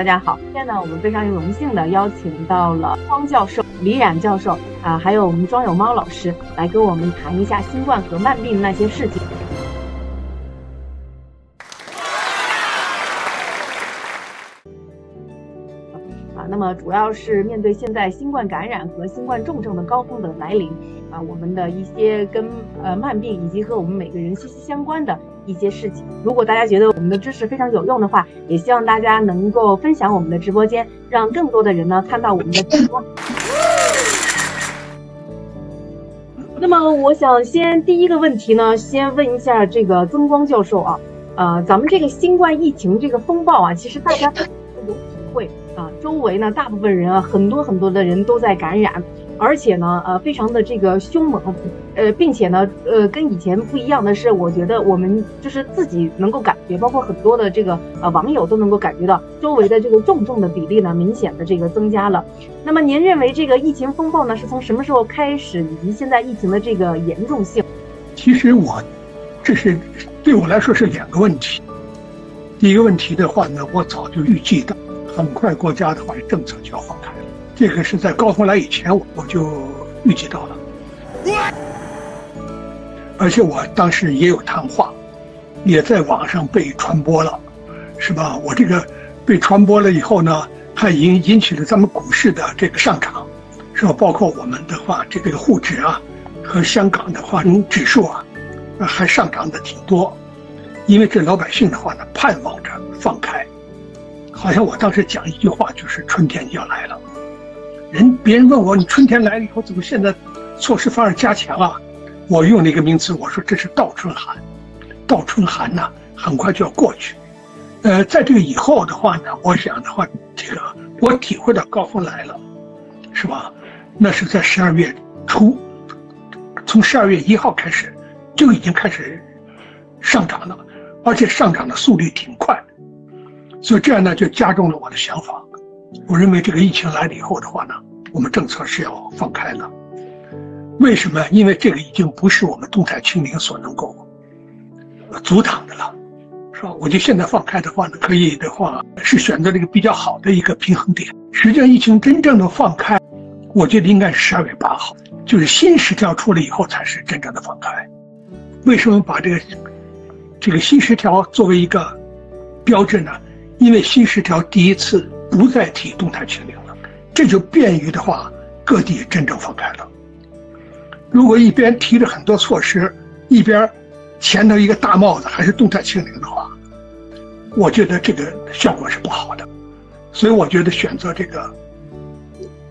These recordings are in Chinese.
大家好，今天呢，我们非常荣幸的邀请到了汪教授、李冉教授啊，还有我们庄有猫老师来跟我们谈一下新冠和慢病那些事情。啊，那么主要是面对现在新冠感染和新冠重症的高峰的来临，啊，我们的一些跟呃慢病以及和我们每个人息息相关的。一些事情，如果大家觉得我们的知识非常有用的话，也希望大家能够分享我们的直播间，让更多的人呢看到我们的直播。那么，我想先第一个问题呢，先问一下这个曾光教授啊，呃，咱们这个新冠疫情这个风暴啊，其实大家都 有体会啊，周围呢大部分人啊，很多很多的人都在感染。而且呢，呃，非常的这个凶猛，呃，并且呢，呃，跟以前不一样的是，我觉得我们就是自己能够感觉，包括很多的这个呃网友都能够感觉到，周围的这个重症的比例呢，明显的这个增加了。那么您认为这个疫情风暴呢，是从什么时候开始，以及现在疫情的这个严重性？其实我，这是对我来说是两个问题。第一个问题的话呢，我早就预计到，很快国家的话政策就要放开。这个是在高峰来以前，我我就预计到了，而且我当时也有谈话，也在网上被传播了，是吧？我这个被传播了以后呢，还引引起了咱们股市的这个上涨，是吧？包括我们的话，这个沪指啊和香港的话，指数啊，还上涨的挺多，因为这老百姓的话呢，盼望着放开，好像我当时讲一句话，就是春天要来了。人别人问我，你春天来了以后怎么现在措施反而加强啊？我用了一个名词，我说这是倒春寒，倒春寒呢很快就要过去。呃，在这个以后的话呢，我想的话，这个我体会到高峰来了，是吧？那是在十二月初，从十二月一号开始就已经开始上涨了，而且上涨的速率挺快，所以这样呢就加重了我的想法。我认为这个疫情来了以后的话呢，我们政策是要放开的。为什么？因为这个已经不是我们动态清零所能够阻挡的了，是吧？我觉得现在放开的话呢，可以的话是选择了一个比较好的一个平衡点。实际上，疫情真正的放开，我觉得应该是十二月八号，就是新十条出来以后才是真正的放开。为什么把这个这个新十条作为一个标志呢？因为新十条第一次。不再提动态清零了，这就便于的话，各地真正放开了。如果一边提着很多措施，一边前头一个大帽子还是动态清零的话，我觉得这个效果是不好的。所以我觉得选择这个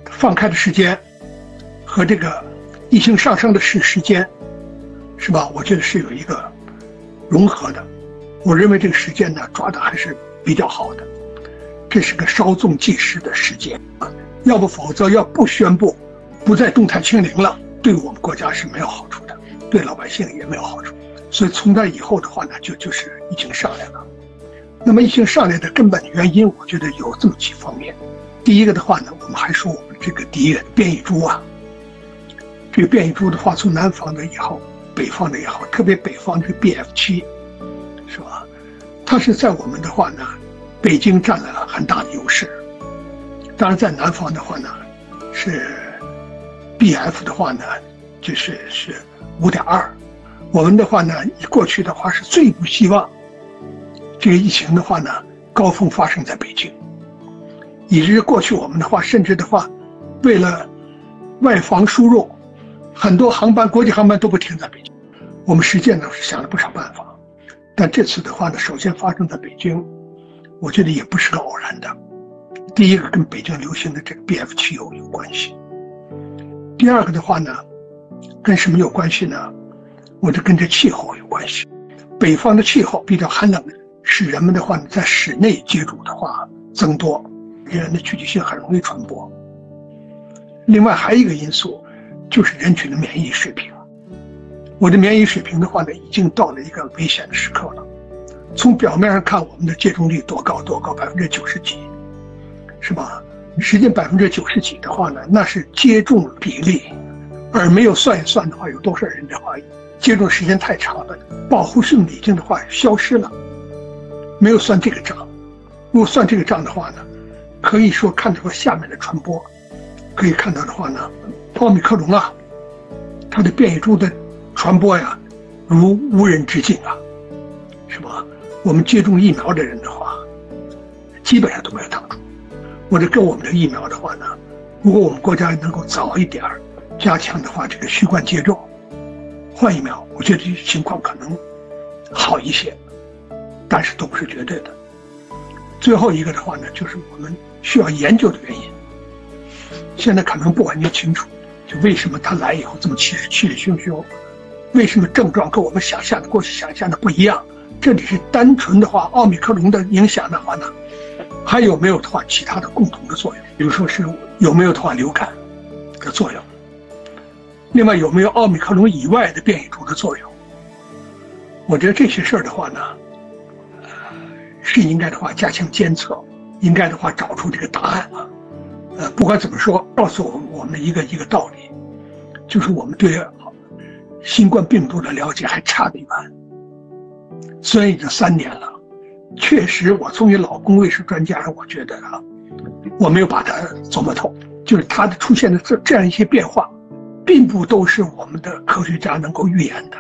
放开的时间和这个疫情上升的时时间，是吧？我觉得是有一个融合的。我认为这个时间呢抓的还是比较好的。这是个稍纵即逝的时间啊，要不否则要不宣布不再动态清零了，对我们国家是没有好处的，对老百姓也没有好处。所以从那以后的话呢，就就是疫情上来了。那么疫情上来的根本原因，我觉得有这么几方面。第一个的话呢，我们还说我们这个敌人变异株啊，这个变异株的话，从南方的也好，北方的也好，特别北方这个 B F 七，是吧？它是在我们的话呢。北京占了很大的优势，当然在南方的话呢，是 B F 的话呢，就是是五点二。我们的话呢，过去的话是最不希望这个疫情的话呢高峰发生在北京，以至于过去我们的话，甚至的话，为了外防输入，很多航班国际航班都不停在北京。我们实践呢是想了不少办法，但这次的话呢，首先发生在北京。我觉得也不是个偶然的。第一个跟北京流行的这个 B F 气候有关系。第二个的话呢，跟什么有关系呢？我就跟这气候有关系。北方的气候比较寒冷，使人们的话呢在室内接触的话增多，人的聚集性很容易传播。另外还有一个因素，就是人群的免疫水平。我的免疫水平的话呢，已经到了一个危险的时刻了。从表面上看，我们的接种率多高多高，百分之九十几，是吧？实际百分之九十几的话呢，那是接种比例，而没有算一算的话，有多少人的话，接种时间太长了，保护性已经的话消失了，没有算这个账。如果算这个账的话呢，可以说看到下面的传播，可以看到的话呢，奥密克戎啊，它的变异株的传播呀，如无人之境啊，是吧？我们接种疫苗的人的话，基本上都没有挡住。或者跟我们的疫苗的话呢，如果我们国家能够早一点加强的话，这个新冠接种，换疫苗，我觉得情况可能好一些，但是都不是绝对的。最后一个的话呢，就是我们需要研究的原因。现在可能不完全清楚，就为什么他来以后这么气势气势汹汹，为什么症状跟我们想象的过去想象的不一样？这里是单纯的话，奥密克戎的影响的话呢，还有没有的话其他的共同的作用？比如说是有没有的话流感的作用？另外有没有奥密克戎以外的变异株的作用？我觉得这些事儿的话呢。是应该的话加强监测，应该的话找出这个答案啊。呃，不管怎么说，告诉我们我们一个一个道理，就是我们对新冠病毒的了解还差得远。虽然已经三年了，确实我作为老公卫生专家，我觉得啊，我没有把它琢磨透，就是它的出现的这这样一些变化，并不都是我们的科学家能够预言的，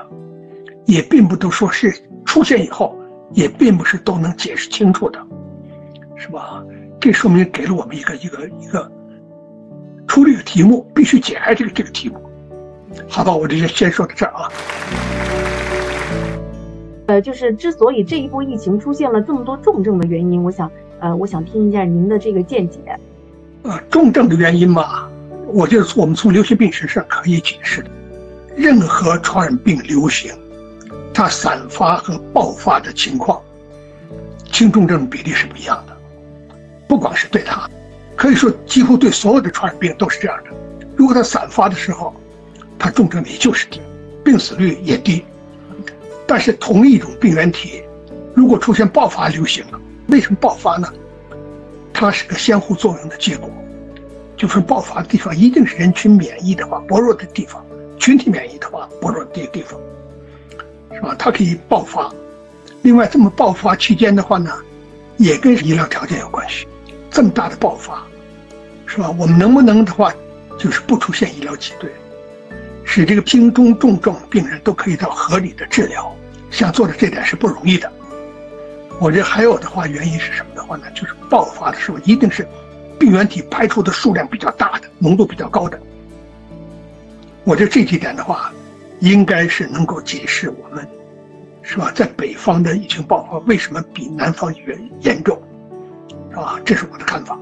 也并不都说是出现以后。也并不是都能解释清楚的，是吧？这说明给了我们一个一个一个出这个题目，必须解开这个这个题目。好吧，我这就先说到这儿啊。呃，就是之所以这一波疫情出现了这么多重症的原因，我想，呃，我想听一下您的这个见解。呃，重症的原因嘛，我觉得我们从流行病学上可以解释的，任何传染病流行。它散发和爆发的情况，轻重症比例是不一样的。不光是对它，可以说几乎对所有的传染病都是这样的。如果它散发的时候，它重症率就是低，病死率也低。但是同一种病原体，如果出现爆发流行了，为什么爆发呢？它是个相互作用的结果，就是爆发的地方一定是人群免疫的话薄弱的地方，群体免疫的话薄弱的地方。是吧？它可以爆发。另外，这么爆发期间的话呢，也跟医疗条件有关系。这么大的爆发，是吧？我们能不能的话，就是不出现医疗挤兑，使这个轻中重症病人都可以到合理的治疗？想做的这点是不容易的。我这还有的话，原因是什么的话呢？就是爆发的时候一定是病原体排出的数量比较大的，浓度比较高的。我觉得这几点的话。应该是能够解释我们，是吧？在北方的疫情爆发为什么比南方严严重，是吧？这是我的看法。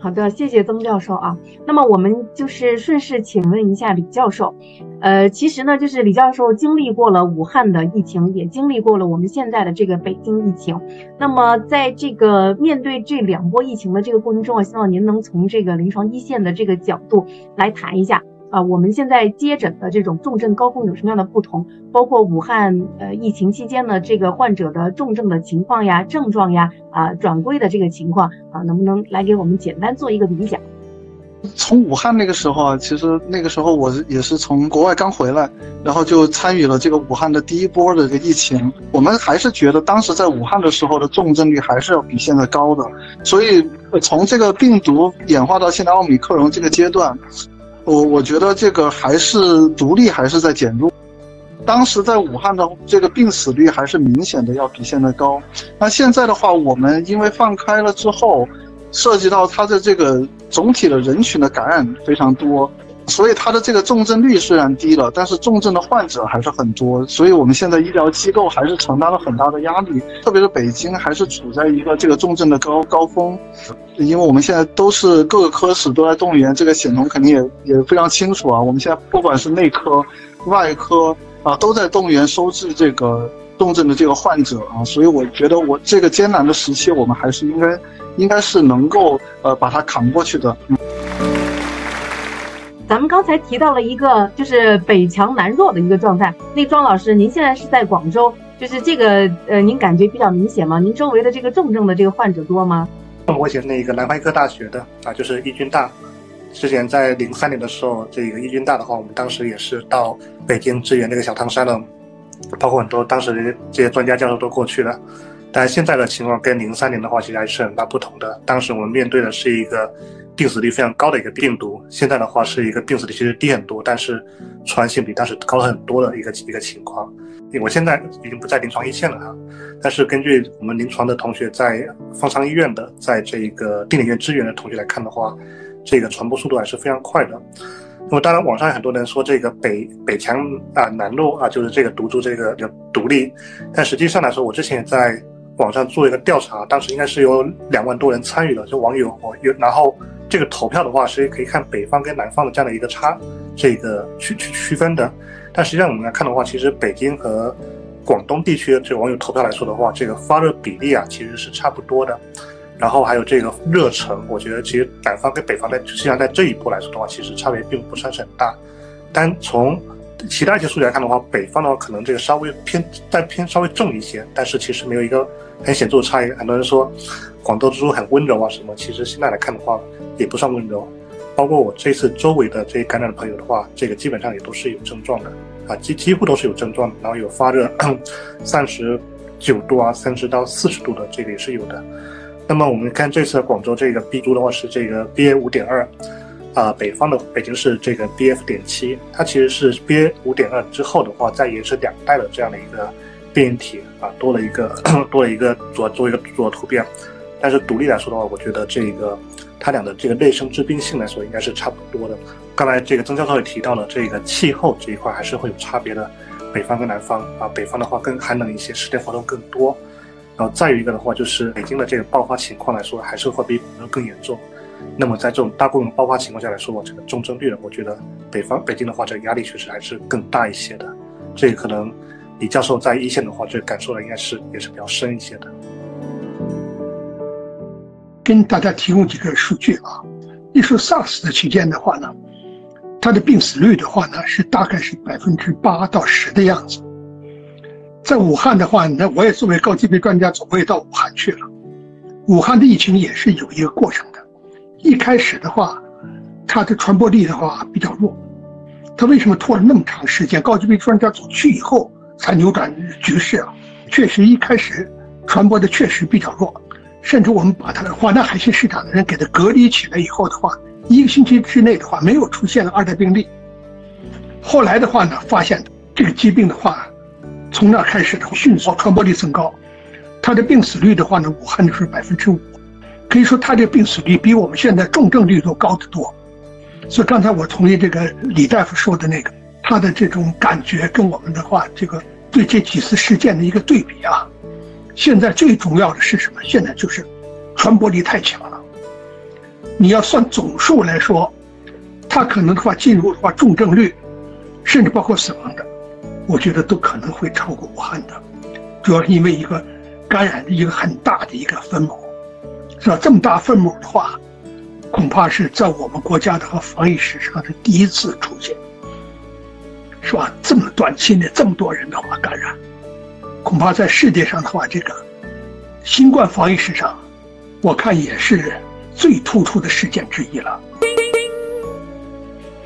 好的，谢谢曾教授啊。那么我们就是顺势请问一下李教授，呃，其实呢，就是李教授经历过了武汉的疫情，也经历过了我们现在的这个北京疫情。那么在这个面对这两波疫情的这个过程中我，希望您能从这个临床一线的这个角度来谈一下。啊，我们现在接诊的这种重症高峰有什么样的不同？包括武汉呃疫情期间的这个患者的重症的情况呀、症状呀啊转归的这个情况啊，能不能来给我们简单做一个理解？从武汉那个时候啊，其实那个时候我也是从国外刚回来，然后就参与了这个武汉的第一波的这个疫情。我们还是觉得当时在武汉的时候的重症率还是要比现在高的，所以从这个病毒演化到现在奥密克戎这个阶段。我我觉得这个还是独立还是在减弱，当时在武汉的这个病死率还是明显的要比现在高。那现在的话，我们因为放开了之后，涉及到它的这个总体的人群的感染非常多。所以它的这个重症率虽然低了，但是重症的患者还是很多，所以我们现在医疗机构还是承担了很大的压力，特别是北京还是处在一个这个重症的高高峰，因为我们现在都是各个科室都在动员，这个显彤肯定也也非常清楚啊，我们现在不管是内科、外科啊，都在动员收治这个重症的这个患者啊，所以我觉得我这个艰难的时期，我们还是应该应该是能够呃把它扛过去的。咱们刚才提到了一个，就是北强南弱的一个状态。那庄老师，您现在是在广州，就是这个，呃，您感觉比较明显吗？您周围的这个重症的这个患者多吗？我写那个南方医科大学的啊，就是易军大。之前在零三年的时候，这个易军大的话，我们当时也是到北京支援那个小汤山的，包括很多当时这些专家教授都过去了。但现在的情况跟零三年的话，其实还是很大不同的。当时我们面对的是一个病死率非常高的一个病毒，现在的话是一个病死率其实低很多，但是传染性比当时高了很多的一个一个情况。我现在已经不在临床一线了哈，但是根据我们临床的同学在方舱医院的，在这个定点医院支援的同学来看的话，这个传播速度还是非常快的。那么当然，网上有很多人说这个北北强啊南弱啊，就是这个毒株这个叫独立，但实际上来说，我之前也在网上做一个调查，当时应该是有两万多人参与了，就网友我有，然后这个投票的话是可以看北方跟南方的这样的一个差，这个区区区分的。但实际上我们来看的话，其实北京和广东地区的这网友投票来说的话，这个发热比例啊其实是差不多的。然后还有这个热程，我觉得其实南方跟北方在实际上在这一波来说的话，其实差别并不算是很大。但从其他一些数据来看的话，北方的话可能这个稍微偏再偏稍微重一些，但是其实没有一个很显著的差异。很多人说广东猪很温柔啊什么，其实现在来看的话也不算温柔。包括我这次周围的这些感染的朋友的话，这个基本上也都是有症状的啊，几几乎都是有症状，然后有发热三十九度啊，三十到四十度的这个也是有的。那么我们看这次广州这个 B 株的话是这个 BA 五点二，啊，北方的北京是这个 BF 点七，它其实是 BA 五点二之后的话再延伸两代的这样的一个变体啊，多了一个 多了一个做做一个做突变，但是独立来说的话，我觉得这个。它俩的这个内生致病性来说，应该是差不多的。刚才这个曾教授也提到了，这个气候这一块还是会有差别的，北方跟南方啊，北方的话更寒冷一些，室内活动更多。然后再有一个的话，就是北京的这个爆发情况来说，还是会比广州更严重。那么在这种大规模爆发情况下来说，这个重症率呢，我觉得北方北京的话，这个压力确实还是更大一些的。这个可能李教授在一线的话，这个感受的应该是也是比较深一些的。跟大家提供几个数据啊，你说 SARS 的期间的话呢，它的病死率的话呢是大概是百分之八到十的样子。在武汉的话，那我也作为高级别专家，总会到武汉去了。武汉的疫情也是有一个过程的，一开始的话，它的传播力的话比较弱。它为什么拖了那么长时间？高级别专家走去以后才扭转局势啊？确实一开始传播的确实比较弱。甚至我们把他的华南海鲜市场的人给他隔离起来以后的话，一个星期之内的话没有出现了二代病例。后来的话呢，发现这个疾病的话，从那开始的迅速传播力增高，它的病死率的话呢，武汉的是百分之五，可以说它这病死率比我们现在重症率都高得多。所以刚才我同意这个李大夫说的那个，他的这种感觉跟我们的话，这个对这几次事件的一个对比啊。现在最重要的是什么？现在就是传播力太强了。你要算总数来说，它可能的话进入的话重症率，甚至包括死亡的，我觉得都可能会超过武汉的。主要是因为一个感染的一个很大的一个分母，是吧？这么大分母的话，恐怕是在我们国家的和防疫史上是第一次出现，是吧？这么短期内这么多人的话感染。恐怕在世界上的话，这个新冠防疫史上，我看也是最突出的事件之一了。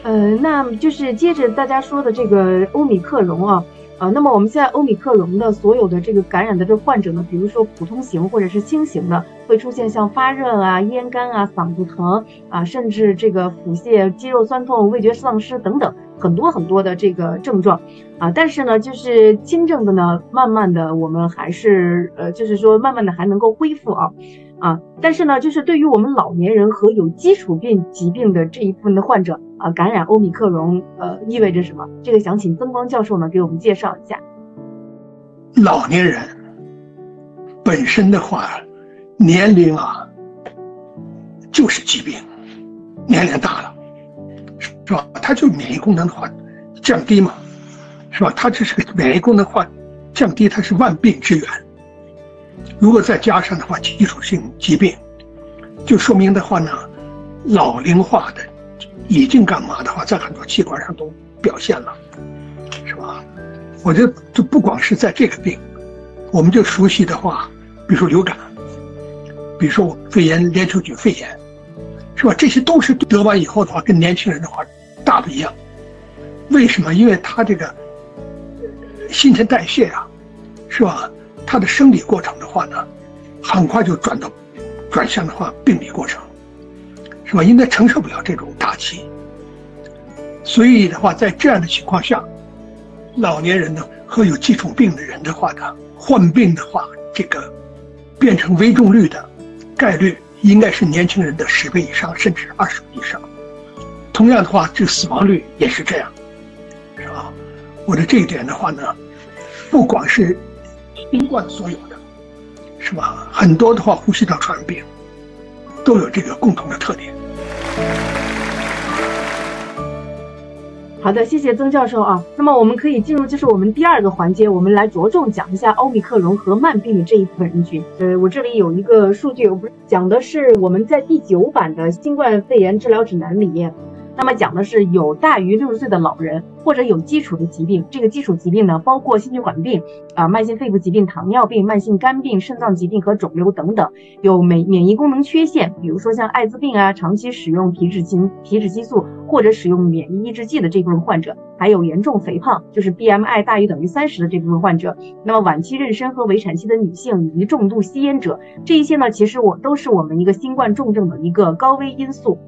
呃，那就是接着大家说的这个欧米克戎啊，啊，那么我们现在欧米克戎的所有的这个感染的这患者呢，比如说普通型或者是轻型的，会出现像发热啊、咽干啊、嗓子疼啊，甚至这个腹泻、肌肉酸痛、味觉丧失等等。很多很多的这个症状，啊，但是呢，就是轻症的呢，慢慢的我们还是呃，就是说慢慢的还能够恢复啊，啊，但是呢，就是对于我们老年人和有基础病疾病的这一部分的患者啊，感染欧米克戎呃意味着什么？这个想请曾光教授呢给我们介绍一下。老年人本身的话，年龄啊就是疾病，年龄大了。是吧？它就免疫功能的话降低嘛，是吧？它这是个免疫功能话降低，它是万病之源。如果再加上的话，基础性疾病，就说明的话呢，老龄化的已经干嘛的话，在很多器官上都表现了，是吧？我觉得就不光是在这个病，我们就熟悉的话，比如说流感，比如说肺炎链球菌肺炎。是吧？这些都是得完以后的话，跟年轻人的话大不一样。为什么？因为他这个新陈代谢啊，是吧？他的生理过程的话呢，很快就转到转向的话病理过程，是吧？应该承受不了这种打击。所以的话，在这样的情况下，老年人呢和有基础病的人的话呢，患病的话，这个变成危重率的概率应该是年轻人的十倍以上，甚至二十倍以上。同样的话，这死亡率也是这样，是吧？我的这一点的话呢，不光是新冠所有的，是吧？很多的话，呼吸道传染病都有这个共同的特点。好的，谢谢曾教授啊。那么我们可以进入，就是我们第二个环节，我们来着重讲一下欧米克戎和慢病的这一部分人群。呃，我这里有一个数据，我不是讲的是我们在第九版的新冠肺炎治疗指南里面。那么讲的是有大于六十岁的老人，或者有基础的疾病。这个基础疾病呢，包括心血管病、啊慢性肺部疾病、糖尿病、慢性肝病、肾脏疾病和肿瘤等等。有免免疫功能缺陷，比如说像艾滋病啊，长期使用皮质激皮质激素或者使用免疫抑制剂的这部分患者，还有严重肥胖，就是 BMI 大于等于三十的这部分患者。那么晚期妊娠和围产期的女性，以及重度吸烟者，这一些呢，其实我都是我们一个新冠重症的一个高危因素。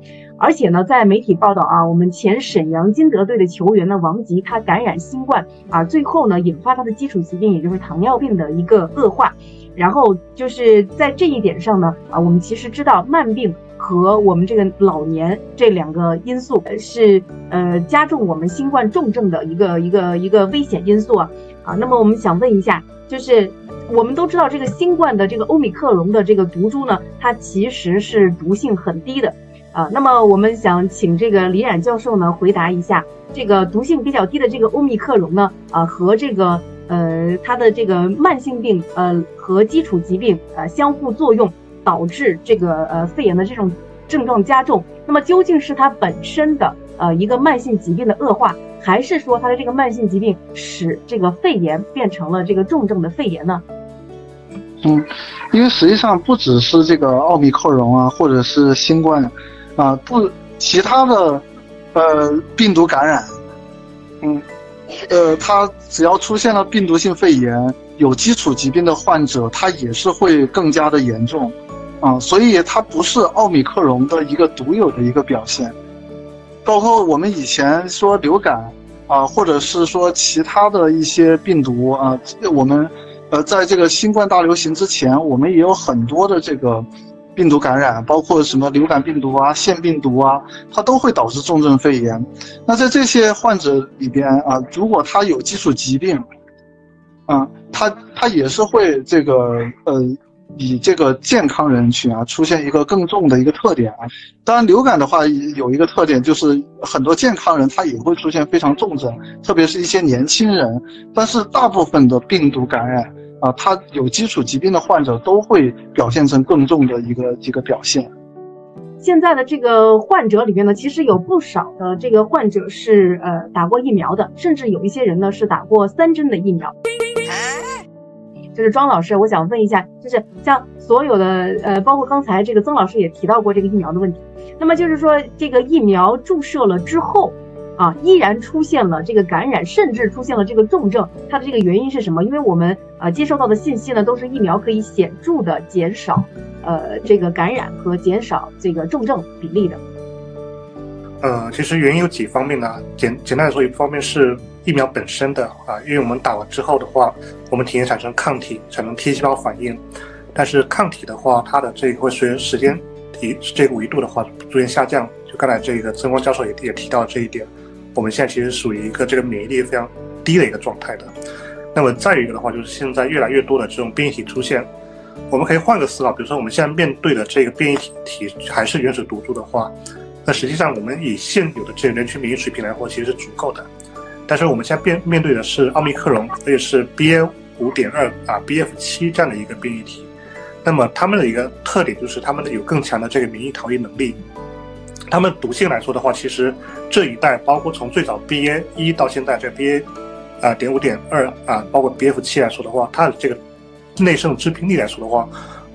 而且呢，在媒体报道啊，我们前沈阳金德队的球员呢王吉，他感染新冠啊，最后呢引发他的基础疾病，也就是糖尿病的一个恶化。然后就是在这一点上呢，啊，我们其实知道慢病和我们这个老年这两个因素是呃加重我们新冠重症的一个一个一个危险因素啊。啊，那么我们想问一下，就是我们都知道这个新冠的这个欧米克戎的这个毒株呢，它其实是毒性很低的。啊，那么我们想请这个李冉教授呢回答一下，这个毒性比较低的这个欧密克戎呢，啊和这个呃它的这个慢性病呃和基础疾病呃相互作用，导致这个呃肺炎的这种症状加重。那么究竟是它本身的呃一个慢性疾病的恶化，还是说它的这个慢性疾病使这个肺炎变成了这个重症的肺炎呢？嗯，因为实际上不只是这个奥密克戎啊，或者是新冠。啊，不，其他的，呃，病毒感染，嗯，呃，它只要出现了病毒性肺炎，有基础疾病的患者，他也是会更加的严重，啊，所以它不是奥密克戎的一个独有的一个表现，包括我们以前说流感，啊，或者是说其他的一些病毒啊，我们，呃，在这个新冠大流行之前，我们也有很多的这个。病毒感染包括什么流感病毒啊、腺病毒啊，它都会导致重症肺炎。那在这些患者里边啊，如果他有基础疾病，啊，他他也是会这个呃，以这个健康人群啊出现一个更重的一个特点啊。当然，流感的话有一个特点就是很多健康人他也会出现非常重症，特别是一些年轻人。但是大部分的病毒感染。啊，他有基础疾病的患者都会表现成更重的一个一个表现。现在的这个患者里面呢，其实有不少的这个患者是呃打过疫苗的，甚至有一些人呢是打过三针的疫苗。就是庄老师，我想问一下，就是像所有的呃，包括刚才这个曾老师也提到过这个疫苗的问题，那么就是说这个疫苗注射了之后。啊，依然出现了这个感染，甚至出现了这个重症，它的这个原因是什么？因为我们呃接收到的信息呢，都是疫苗可以显著的减少呃这个感染和减少这个重症比例的。呃，其实原因有几方面呢？简简单来说，一方面是疫苗本身的啊，因为我们打完之后的话，我们体内产生抗体，产生 T 细胞反应，但是抗体的话，它的这个会随着时间提这个维度的话逐渐下降。就刚才这个曾光教授也也提到这一点。我们现在其实属于一个这个免疫力非常低的一个状态的。那么再一个的话，就是现在越来越多的这种变异体出现，我们可以换个思考，比如说我们现在面对的这个变异体体还是原始毒株的话，那实际上我们以现有的这个人群免疫水平来说，其实是足够的。但是我们现在面面对的是奥密克戎，而且是 BA 五点二啊 BF 七这样的一个变异体，那么它们的一个特点就是它们有更强的这个免疫逃逸能力。它们毒性来说的话，其实这一代包括从最早 BA 一到现在这 BA 啊点五点二啊，包括 BF 七来说的话，它的这个内生致病力来说的话，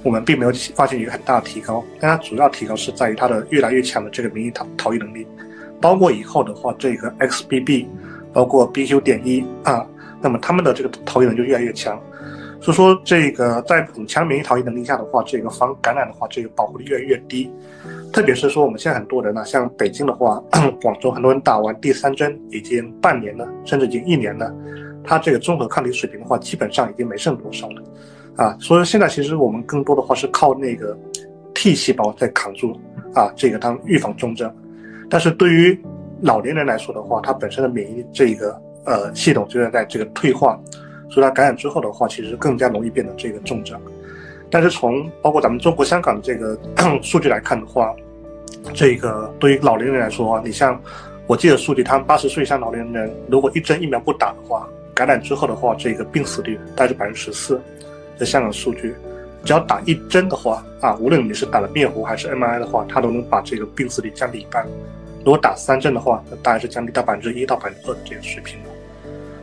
我们并没有发现一个很大的提高。但它主要提高是在于它的越来越强的这个免疫逃逃逸能力，包括以后的话，这个 XBB，包括 BQ 点一啊，那么它们的这个逃逸能力就越来越强。所以说这个在很强免疫逃逸能力下的话，这个防感染的话，这个保护力越来越低。特别是说我们现在很多人呢，像北京的话，广州很多人打完第三针已经半年了，甚至已经一年了，他这个综合抗体水平的话，基本上已经没剩多少了，啊，所以现在其实我们更多的话是靠那个 T 细胞在扛住啊，这个当预防重症。但是对于老年人来说的话，他本身的免疫这个呃系统就在在这个退化。所以它感染之后的话，其实更加容易变得这个重症。但是从包括咱们中国香港的这个 数据来看的话，这个对于老年人来说，你像我记得数据，他们八十岁以上老年人如果一针疫苗不打的话，感染之后的话，这个病死率大概是百分之十四。在香港数据，只要打一针的话啊，无论你是打了灭活还是 mRNA 的话，它都能把这个病死率降低一半。如果打三针的话，大概是降低到百分之一到百分之二的这个水平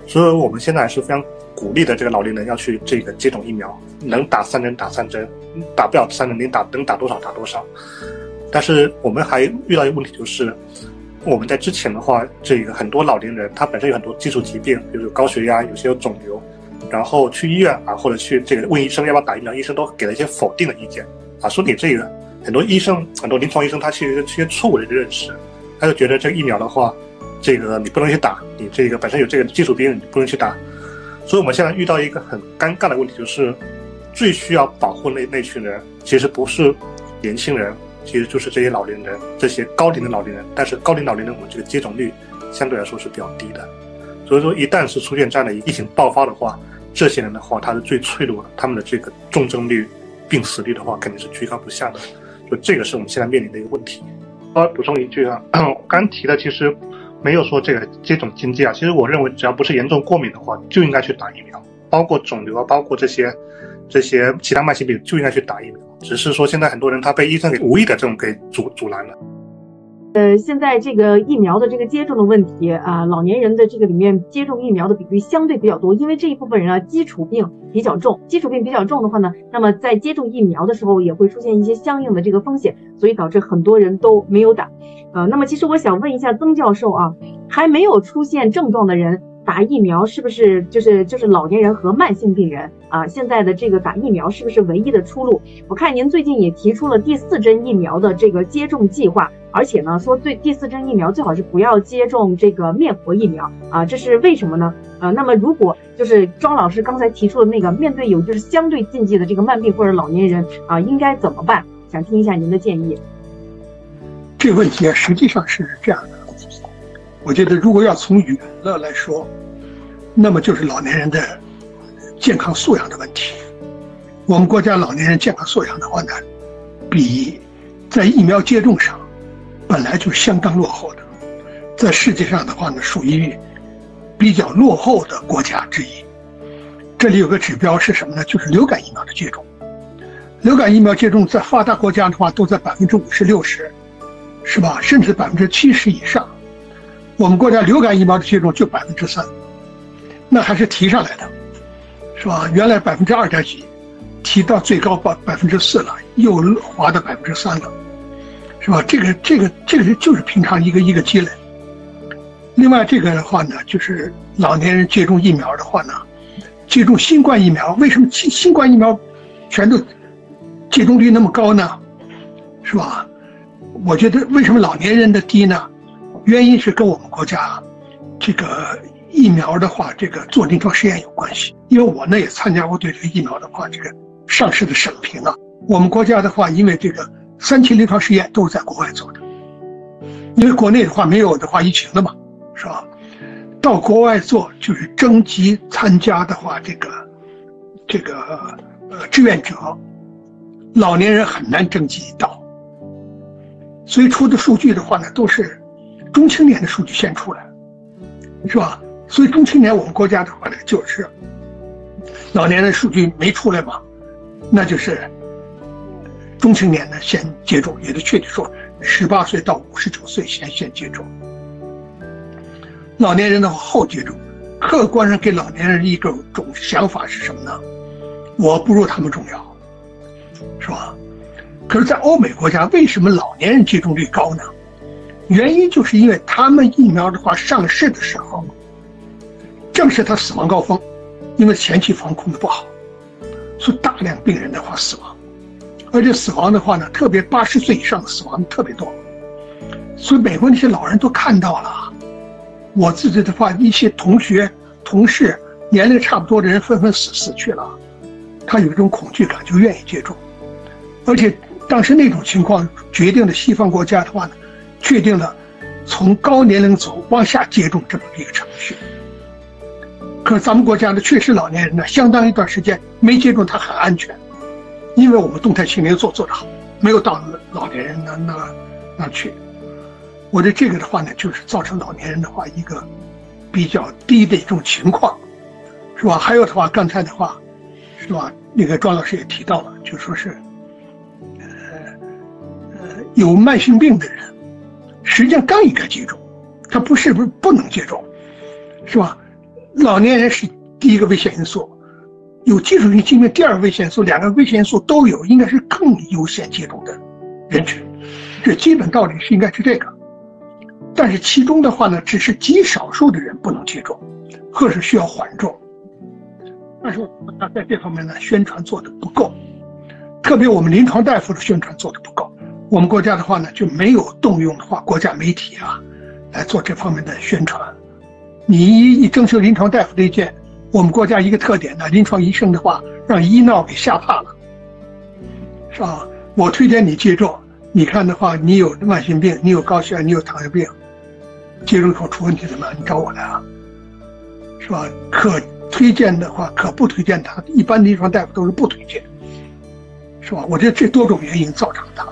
所以我们现在还是非常。鼓励的这个老年人要去这个接种疫苗，能打三针打三针，打不了三针，能打能打多少打多少。但是我们还遇到一个问题，就是我们在之前的话，这个很多老年人他本身有很多基础疾病，比如高血压，有些有肿瘤，然后去医院啊，或者去这个问医生要不要打疫苗，医生都给了一些否定的意见啊，说你这个很多医生很多临床医生他其实是一些错误的认识，他就觉得这个疫苗的话，这个你不能去打，你这个本身有这个基础病，你不能去打。所以，我们现在遇到一个很尴尬的问题，就是最需要保护那那群人，其实不是年轻人，其实就是这些老年人，这些高龄的老年人。但是，高龄老年人我们这个接种率相对来说是比较低的。所以说，一旦是出现这样的疫情爆发的话，这些人的话，他是最脆弱的，他们的这个重症率、病死率的话，肯定是居高不下的。就这个是我们现在面临的一个问题。我补充一句啊，刚提的其实。没有说这个这种禁忌啊，其实我认为只要不是严重过敏的话，就应该去打疫苗，包括肿瘤啊，包括这些这些其他慢性病就应该去打疫苗。只是说现在很多人他被医生给无意的这种给阻阻拦了。呃，现在这个疫苗的这个接种的问题啊，老年人的这个里面接种疫苗的比例相对比较多，因为这一部分人啊基础病比较重，基础病比较重的话呢，那么在接种疫苗的时候也会出现一些相应的这个风险，所以导致很多人都没有打。呃，那么其实我想问一下曾教授啊，还没有出现症状的人打疫苗是不是就是就是老年人和慢性病人啊？现在的这个打疫苗是不是唯一的出路？我看您最近也提出了第四针疫苗的这个接种计划。而且呢，说最第四针疫苗最好是不要接种这个灭活疫苗啊，这是为什么呢？啊，那么如果就是庄老师刚才提出的那个，面对有就是相对禁忌的这个慢病或者老年人啊，应该怎么办？想听一下您的建议。这个问题啊，实际上是这样的，我觉得如果要从远了来说，那么就是老年人的健康素养的问题。我们国家老年人健康素养的话呢，比在疫苗接种上。本来就相当落后的，在世界上的话呢，属于比较落后的国家之一。这里有个指标是什么呢？就是流感疫苗的接种。流感疫苗接种在发达国家的话，都在百分之五十六十，是吧？甚至百分之七十以上。我们国家流感疫苗的接种就百分之三，那还是提上来的，是吧？原来百分之二点几，提到最高百百分之四了，又滑到百分之三了。是吧？这个这个这个就是平常一个一个积累。另外，这个的话呢，就是老年人接种疫苗的话呢，接种新冠疫苗，为什么新新冠疫苗全都接种率那么高呢？是吧？我觉得为什么老年人的低呢？原因是跟我们国家这个疫苗的话，这个做临床试验有关系。因为我呢也参加过对这个疫苗的话这个上市的审评啊。我们国家的话，因为这个。三期临床试验都是在国外做的，因为国内的话没有的话疫情了嘛，是吧？到国外做就是征集参加的话，这个这个呃志愿者，老年人很难征集到，所以出的数据的话呢，都是中青年的数据先出来，是吧？所以中青年我们国家的话呢，就是老年人数据没出来嘛，那就是。中青年呢先接种，也就确切说，十八岁到五十九岁先先接种。老年人的话后接种。客观上给老年人一个种想法是什么呢？我不如他们重要，是吧？可是，在欧美国家，为什么老年人接种率高呢？原因就是因为他们疫苗的话上市的时候，正是他死亡高峰，因为前期防控的不好，所以大量病人的话死亡，而且死亡的话呢，特别八十岁以上的死亡特别多。所以美国那些老人都看到了，我自己的话，一些同学、同事年龄差不多的人纷纷死死去了，他有一种恐惧感，就愿意接种。而且当时那种情况决定了西方国家的话呢，确定了从高年龄组往下接种这么一个程序。可是咱们国家呢，确实老年人呢，相当一段时间没接种，他很安全，因为我们动态清零做做得好，没有到老年人那那那去。我的这个的话呢，就是造成老年人的话一个比较低的一种情况，是吧？还有的话，刚才的话，是吧？那个庄老师也提到了，就说是，呃呃，有慢性病的人，实际上更应该接种，他不是不是不能接种，是吧？老年人是第一个危险因素，有基础性疾病第二个危险因素，两个危险因素都有，应该是更优先接种的人群。这基本道理是应该是这个。但是其中的话呢，只是极少数的人不能接种，或是需要缓重。但是他在这方面呢，宣传做的不够，特别我们临床大夫的宣传做的不够。我们国家的话呢，就没有动用的话国家媒体啊，来做这方面的宣传。你一一征求临床大夫的意见，我们国家一个特点呢，临床医生的话让医闹给吓怕了，是吧？我推荐你接种，你看的话，你有慢性病，你有高血压，你有糖尿病，接种后出问题怎么办？你找我来啊，是吧？可推荐的话，可不推荐他，一般临床大夫都是不推荐，是吧？我觉得这多种原因造成的，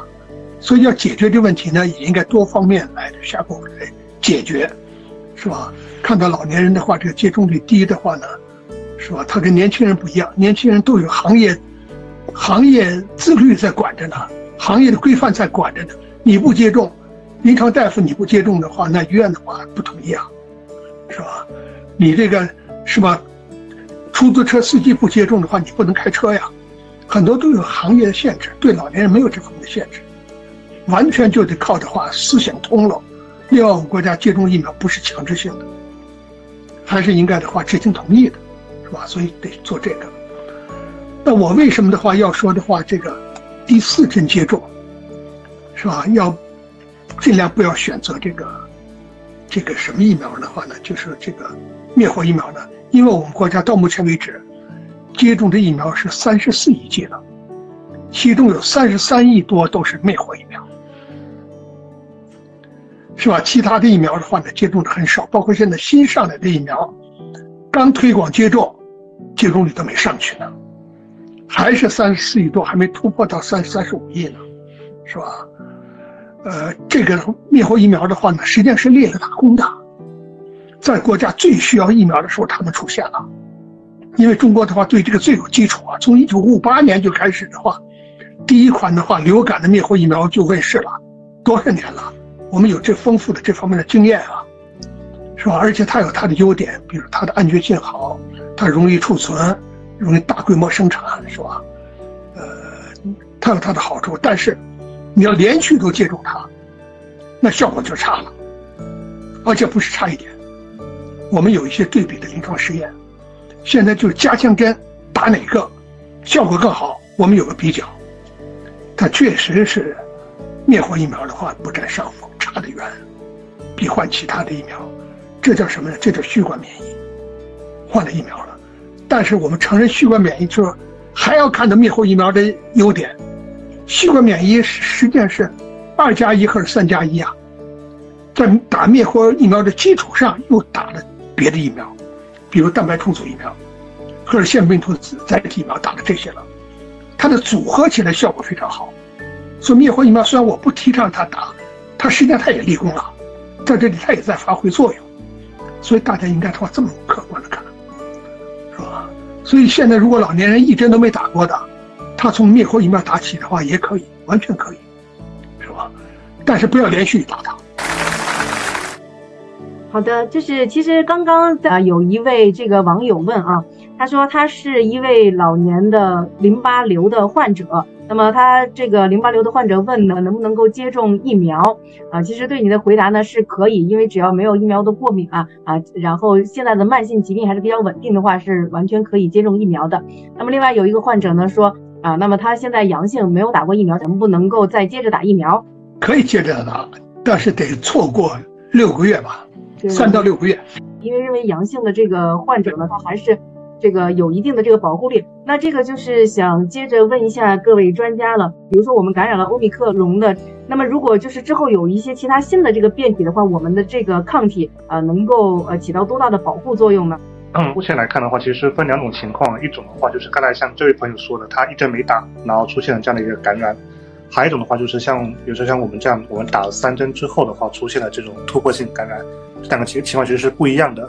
所以要解决这问题呢，也应该多方面来下功夫来解决，是吧？看到老年人的话，这个接种率低的话呢，是吧？他跟年轻人不一样，年轻人都有行业行业自律在管着呢，行业的规范在管着呢。你不接种，临床大夫你不接种的话，那医院的话不同意啊，是吧？你这个是吧？出租车司机不接种的话，你不能开车呀。很多都有行业的限制，对老年人没有这方面的限制，完全就得靠的话思想通了。另外，我们国家接种疫苗不是强制性的。还是应该的话知情同意的，是吧？所以得做这个。那我为什么的话要说的话，这个第四针接种，是吧？要尽量不要选择这个这个什么疫苗的话呢？就是这个灭活疫苗呢？因为我们国家到目前为止接种的疫苗是三十四亿剂了，其中有三十三亿多都是灭活疫苗。是吧？其他的疫苗的话呢，接种的很少，包括现在新上来的疫苗，刚推广接种，接种率都没上去呢，还是三十四亿多，还没突破到三三十五亿呢，是吧？呃，这个灭活疫苗的话呢，实际上是立了大功的，在国家最需要疫苗的时候，他们出现了，因为中国的话对这个最有基础啊，从一九五八年就开始的话，第一款的话流感的灭活疫苗就问世了，多少年了？我们有这丰富的这方面的经验啊，是吧？而且它有它的优点，比如它的安全性好，它容易储存，容易大规模生产，是吧？呃，它有它的好处，但是你要连续都接种它，那效果就差了，而且不是差一点。我们有一些对比的临床实验，现在就是加强针打哪个效果更好，我们有个比较，它确实是灭活疫苗的话不占上风。差得远，比换其他的疫苗，这叫什么呢？这叫血管免疫，换了疫苗了。但是我们承认血管免疫，就说还要看到灭活疫苗的优点。血管免疫实际上是二加一或者三加一啊，在打灭活疫苗的基础上又打了别的疫苗，比如蛋白重组疫苗，或者腺病毒载体疫苗打了这些了，它的组合起来效果非常好。所以灭活疫苗虽然我不提倡它打。他实际上他也立功了，在这里他也在发挥作用，所以大家应该的话这么客观的看，是吧？所以现在如果老年人一针都没打过的，他从灭活疫苗打起的话也可以，完全可以，是吧？但是不要连续打它。好的，就是其实刚刚啊有一位这个网友问啊，他说他是一位老年的淋巴瘤的患者，那么他这个淋巴瘤的患者问呢，能不能够接种疫苗啊？其实对你的回答呢是可以，因为只要没有疫苗的过敏啊啊，然后现在的慢性疾病还是比较稳定的话，是完全可以接种疫苗的。那么另外有一个患者呢说啊，那么他现在阳性，没有打过疫苗，能不能够再接着打疫苗？可以接着打，但是得错过六个月吧，三到六个月。因为认为阳性的这个患者呢，他还是。这个有一定的这个保护力，那这个就是想接着问一下各位专家了。比如说我们感染了欧米克戎的，那么如果就是之后有一些其他新的这个变体的话，我们的这个抗体啊能够呃起到多大的保护作用呢？嗯，目前来看的话，其实分两种情况，一种的话就是刚才像这位朋友说的，他一针没打，然后出现了这样的一个感染；还有一种的话就是像比如说像我们这样，我们打了三针之后的话，出现了这种突破性感染，这两个情情况其实是不一样的。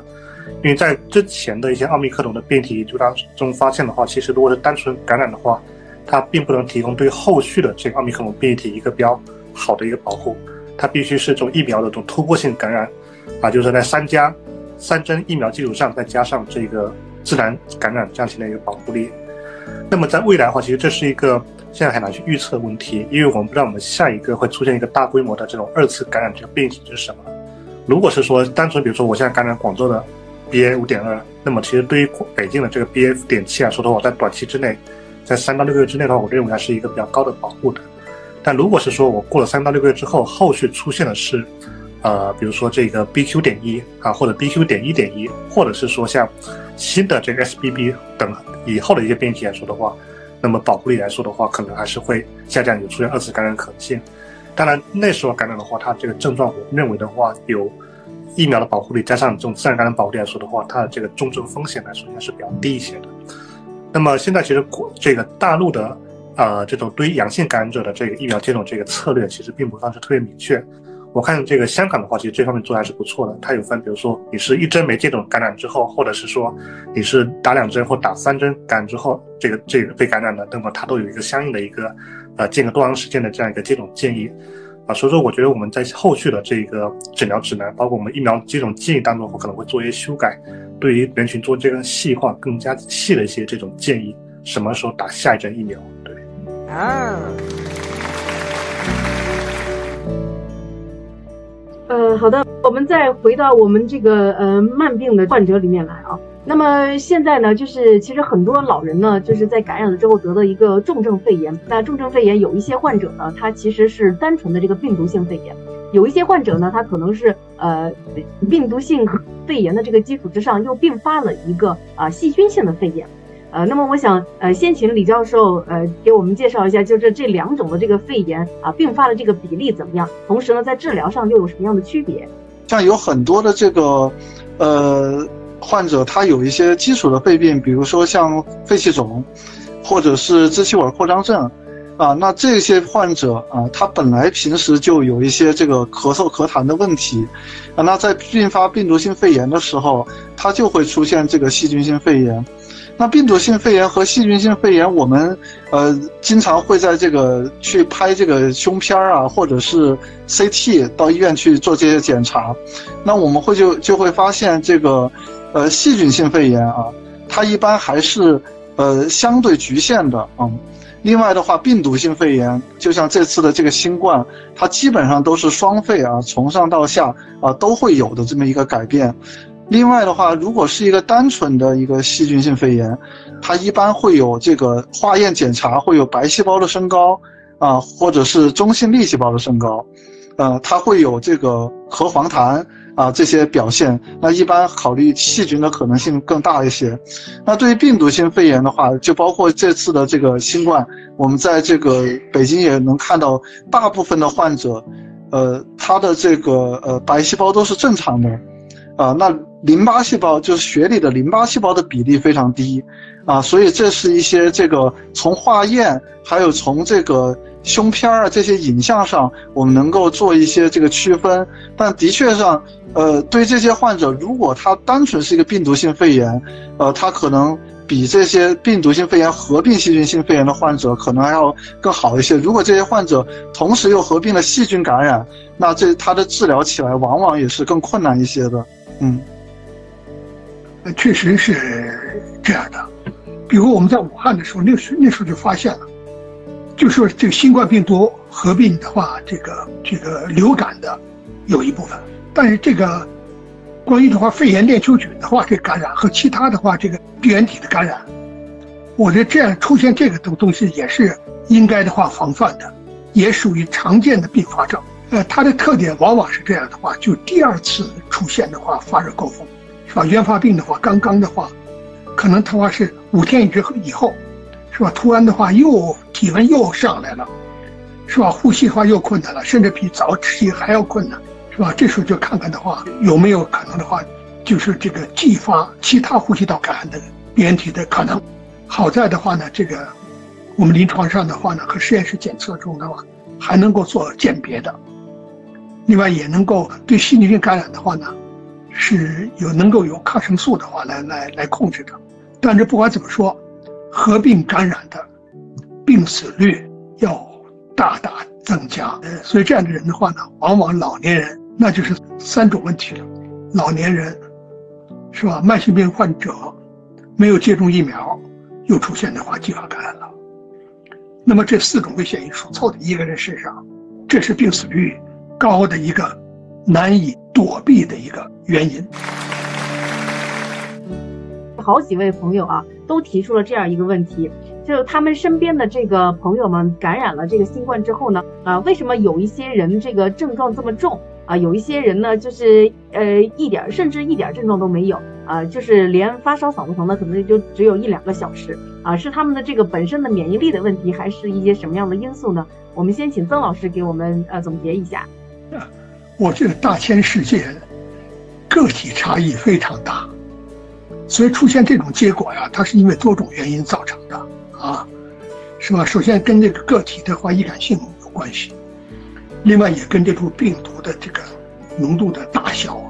因为在之前的一些奥密克戎的变体研究当中发现的话，其实如果是单纯感染的话，它并不能提供对后续的这个奥密克戎变异体一个比较好的一个保护，它必须是这种疫苗的这种突破性感染，啊，就是在三加三针疫苗基础上再加上这个自然感染这样型的一个保护力。那么在未来的话，其实这是一个现在很难去预测的问题，因为我们不知道我们下一个会出现一个大规模的这种二次感染这个变异体是什么。如果是说单纯比如说我现在感染广州的。BA 五点二，那么其实对于北京的这个 BA 五点七来说的话，在短期之内，在三到六个月之内的话，我认为还是一个比较高的保护的。但如果是说我过了三到六个月之后，后续出现的是，呃，比如说这个 BQ 点一啊，或者 BQ 点一点一，或者是说像新的这个 SBB 等以后的一些变异体来说的话，那么保护力来说的话，可能还是会下降，有出现二次感染可能性。当然那时候感染的话，它这个症状，我认为的话有。疫苗的保护力加上这种自然感染保护力来说的话，它的这个重症风险来说应该是比较低一些的。那么现在其实国这个大陆的呃这种对于阳性感染者的这个疫苗接种这个策略其实并不算是特别明确。我看这个香港的话，其实这方面做的还是不错的。它有分，比如说你是一针没接种感染之后，或者是说你是打两针或打三针感染之后，这个这个被感染的，那么它都有一个相应的一个呃间隔多长时间的这样一个接种建议。啊，所以说我觉得我们在后续的这个诊疗指南，包括我们疫苗接种建议当中，我可能会做一些修改，对于人群做这个细化、更加细的一些这种建议，什么时候打下一针疫苗？对。啊。呃，好的，我们再回到我们这个呃慢病的患者里面来啊。那么现在呢，就是其实很多老人呢，就是在感染了之后得了一个重症肺炎。那重症肺炎有一些患者呢，他其实是单纯的这个病毒性肺炎；有一些患者呢，他可能是呃病毒性肺炎的这个基础之上又并发了一个啊细菌性的肺炎。呃，那么我想呃先请李教授呃给我们介绍一下，就这这两种的这个肺炎啊并发的这个比例怎么样？同时呢，在治疗上又有什么样的区别？像有很多的这个呃。患者他有一些基础的肺病，比如说像肺气肿，或者是支气管扩张症，啊，那这些患者啊，他本来平时就有一些这个咳嗽咳痰的问题，啊，那在并发病毒性肺炎的时候，他就会出现这个细菌性肺炎。那病毒性肺炎和细菌性肺炎，我们呃经常会在这个去拍这个胸片儿啊，或者是 CT 到医院去做这些检查，那我们会就就会发现这个。呃，细菌性肺炎啊，它一般还是呃相对局限的啊。另外的话，病毒性肺炎，就像这次的这个新冠，它基本上都是双肺啊，从上到下啊都会有的这么一个改变。另外的话，如果是一个单纯的一个细菌性肺炎，它一般会有这个化验检查会有白细胞的升高啊，或者是中性粒细胞的升高，呃，它会有这个咳黄痰。啊，这些表现，那一般考虑细菌的可能性更大一些。那对于病毒性肺炎的话，就包括这次的这个新冠，我们在这个北京也能看到，大部分的患者，呃，他的这个呃白细胞都是正常的，啊，那淋巴细胞就是血里的淋巴细胞的比例非常低，啊，所以这是一些这个从化验还有从这个。胸片儿啊，这些影像上，我们能够做一些这个区分，但的确上，呃，对这些患者，如果他单纯是一个病毒性肺炎，呃，他可能比这些病毒性肺炎合并细菌性肺炎的患者可能还要更好一些。如果这些患者同时又合并了细菌感染，那这他的治疗起来往往也是更困难一些的。嗯，确实是这样的。比如我们在武汉的时候，那时那时候就发现了。就说这个新冠病毒合并的话，这个这个流感的有一部分，但是这个关于的话肺炎链球菌的话，这感染和其他的话这个病原体的感染，我觉得这样出现这个东东西也是应该的话防范的，也属于常见的并发症。呃，它的特点往往是这样的话，就第二次出现的话发热高峰，是吧？原发病的话，刚刚的话，可能它话是五天之后以后。是吧？突然的话，又体温又上来了，是吧？呼吸的话又困难了，甚至比早期还要困难，是吧？这时候就看看的话，有没有可能的话，就是这个继发其他呼吸道感染的病原体的可能。好在的话呢，这个我们临床上的话呢，和实验室检测中的话，还能够做鉴别的。另外，也能够对细菌性感染的话呢，是有能够有抗生素的话来来来控制的。但是不管怎么说。合并感染的病死率要大大增加，呃，所以这样的人的话呢，往往老年人那就是三种问题了：老年人是吧？慢性病患者没有接种疫苗，又出现的话继发感染了。那么这四种危险因素凑在一个人身上，这是病死率高的一个难以躲避的一个原因。好几位朋友啊，都提出了这样一个问题，就是他们身边的这个朋友们感染了这个新冠之后呢，啊，为什么有一些人这个症状这么重啊？有一些人呢，就是呃一点甚至一点症状都没有啊，就是连发烧、嗓子疼的可能就只有一两个小时啊，是他们的这个本身的免疫力的问题，还是一些什么样的因素呢？我们先请曾老师给我们呃总结一下。我这个大千世界，个体差异非常大。所以出现这种结果呀，它是因为多种原因造成的啊，是吧？首先跟这个个体的话易感性有关系，另外也跟这种病毒的这个浓度的大小，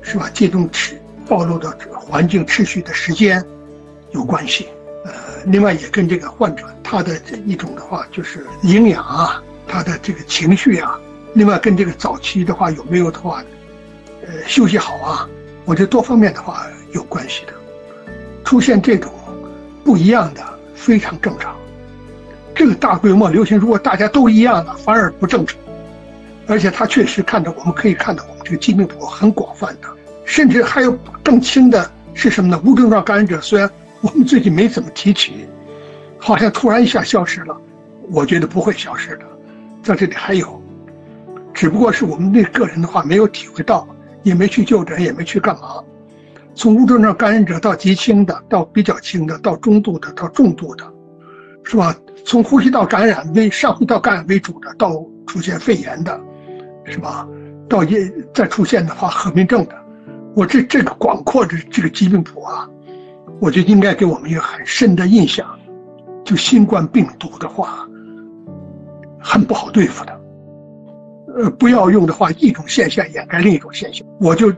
是吧？这种持暴露的环境持续的时间有关系，呃，另外也跟这个患者他的这一种的话就是营养啊，他的这个情绪啊，另外跟这个早期的话有没有的话，呃，休息好啊，我觉得多方面的话。有关系的，出现这种不一样的非常正常。这个大规模流行，如果大家都一样的，反而不正常。而且它确实看到，我们可以看到我们这个疾病谱很广泛的，甚至还有更轻的是什么呢？无症状感染者，虽然我们最近没怎么提起，好像突然一下消失了。我觉得不会消失的，在这里还有，只不过是我们那个人的话没有体会到，也没去就诊，也没去干嘛。从无症状感染者到极轻的，到比较轻的，到中度的，到重度的，是吧？从呼吸道感染为上呼吸道感染为主的，到出现肺炎的，是吧？到也再出现的话合并症的，我这这个广阔的这个疾病谱啊，我就应该给我们一个很深的印象，就新冠病毒的话，很不好对付的。呃，不要用的话，一种现象掩盖另一种现象，我就。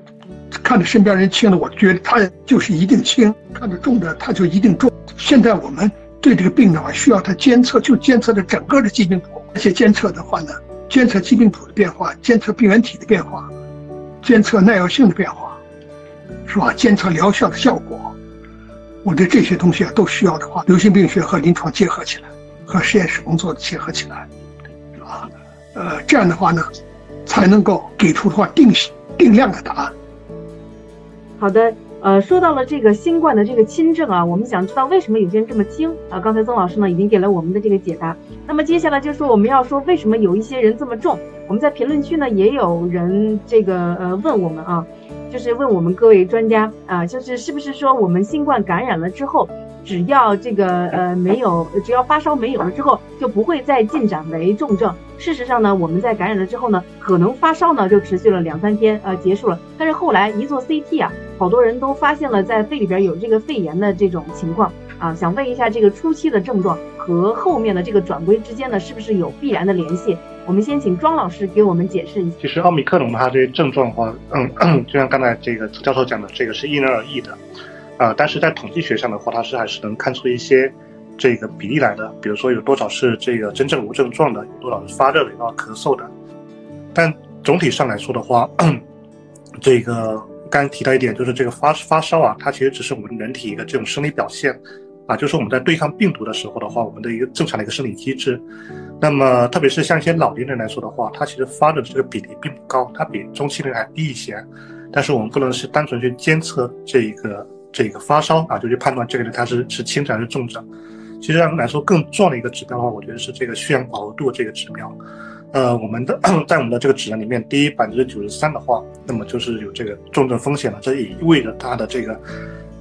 看着身边人轻的，我觉得他就是一定轻；看着重的，他就一定重。现在我们对这个病的话，需要他监测，就监测的整个的疾病谱，而且监测的话呢，监测疾病谱的变化，监测病原体的变化，监测耐药性的变化，是吧？监测疗效的效果。我觉得这些东西啊，都需要的话，流行病学和临床结合起来，和实验室工作结合起来，啊？呃，这样的话呢，才能够给出的话定性定量的答案。好的，呃，说到了这个新冠的这个轻症啊，我们想知道为什么有些人这么轻啊？刚才曾老师呢已经给了我们的这个解答。那么接下来就说我们要说为什么有一些人这么重？我们在评论区呢也有人这个呃问我们啊，就是问我们各位专家啊，就是是不是说我们新冠感染了之后？只要这个呃没有，只要发烧没有了之后，就不会再进展为重症。事实上呢，我们在感染了之后呢，可能发烧呢就持续了两三天，呃结束了。但是后来一做 CT 啊，好多人都发现了在肺里边有这个肺炎的这种情况啊。想问一下，这个初期的症状和后面的这个转归之间呢，是不是有必然的联系？我们先请庄老师给我们解释一下。其实奥密克戎它这些症状的话，嗯，就像刚才这个教授讲的，这个是因人而异的。啊，但是在统计学上的话，它是还是能看出一些这个比例来的。比如说有多少是这个真正无症状的，有多少是发热的，有多少咳嗽的。但总体上来说的话，这个刚提到一点，就是这个发发烧啊，它其实只是我们人体一个这种生理表现，啊，就是我们在对抗病毒的时候的话，我们的一个正常的一个生理机制。那么，特别是像一些老年人来说的话，他其实发热的这个比例并不高，它比中期人还低一些。但是我们不能是单纯去监测这一个这个发烧啊，就去判断这个人他是是轻症还是重症。其实来说更重要的一个指标的话，我觉得是这个血氧饱和度这个指标。呃，我们的 在我们的这个指南里面，低于百分之九十三的话，那么就是有这个重症风险了。这也意味着他的这个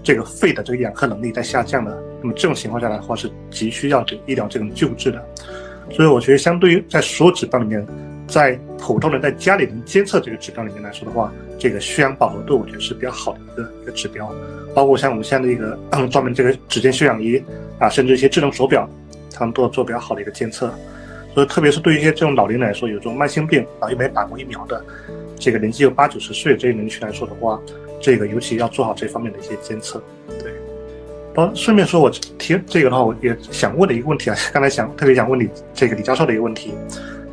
这个肺的这个氧合能力在下降的。那么这种情况下来的话，是急需要这医疗这种救治的。所以我觉得，相对于在所有指标里面，在普通人在家里能监测这个指标里面来说的话，这个血氧饱和度我觉得是比较好的一个一个指标。包括像我们现在的一个专门这个指尖血氧仪啊，甚至一些智能手表，他们都要做比较好的一个监测。所以，特别是对于一些这种老年人来说，有这种慢性病啊，又没打过疫苗的，这个年纪有八九十岁这些人群来说的话，这个尤其要做好这方面的一些监测。对。包顺便说，我提这个的话，我也想问的一个问题啊，刚才想特别想问你这个李教授的一个问题，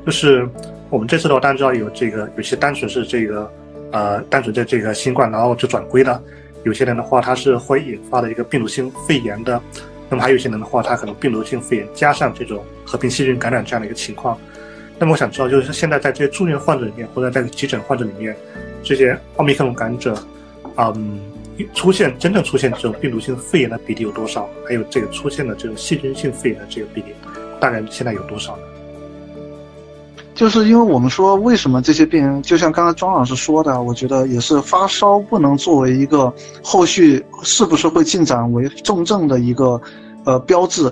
就是我们这次的话，大家知道有这个有些单纯是这个呃单纯的这个新冠，然后就转归的，有些人的话，他是会引发的一个病毒性肺炎的。那么还有一些人的话，他可能病毒性肺炎加上这种合并细菌感染这样的一个情况。那么我想知道，就是现在在这些住院患者里面，或者在急诊患者里面，这些奥密克戎感染者，嗯，出现真正出现这种病毒性肺炎的比例有多少？还有这个出现的这种细菌性肺炎的这个比例，大概现在有多少呢？就是因为我们说，为什么这些病人，就像刚才庄老师说的，我觉得也是发烧不能作为一个后续是不是会进展为重症的一个呃标志，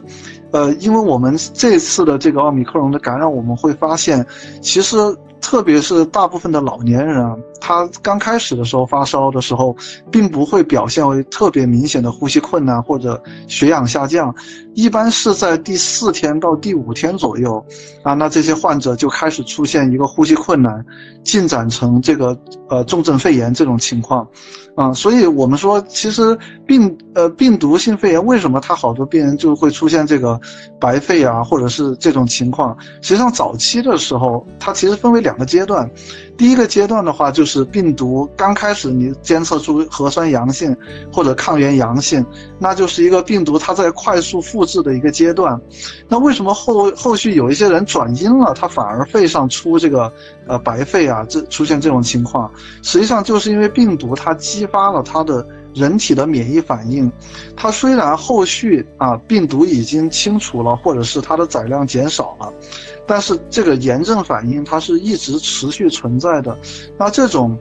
呃，因为我们这次的这个奥密克戎的感染，我们会发现，其实特别是大部分的老年人。他刚开始的时候发烧的时候，并不会表现为特别明显的呼吸困难或者血氧下降，一般是在第四天到第五天左右，啊，那这些患者就开始出现一个呼吸困难，进展成这个呃重症肺炎这种情况，啊，所以我们说，其实病呃病毒性肺炎为什么他好多病人就会出现这个白肺啊，或者是这种情况，实际上早期的时候，它其实分为两个阶段。第一个阶段的话，就是病毒刚开始你监测出核酸阳性或者抗原阳性，那就是一个病毒它在快速复制的一个阶段。那为什么后后续有一些人转阴了，他反而肺上出这个呃白肺啊，这出现这种情况，实际上就是因为病毒它激发了它的。人体的免疫反应，它虽然后续啊病毒已经清除了，或者是它的载量减少了，但是这个炎症反应它是一直持续存在的。那这种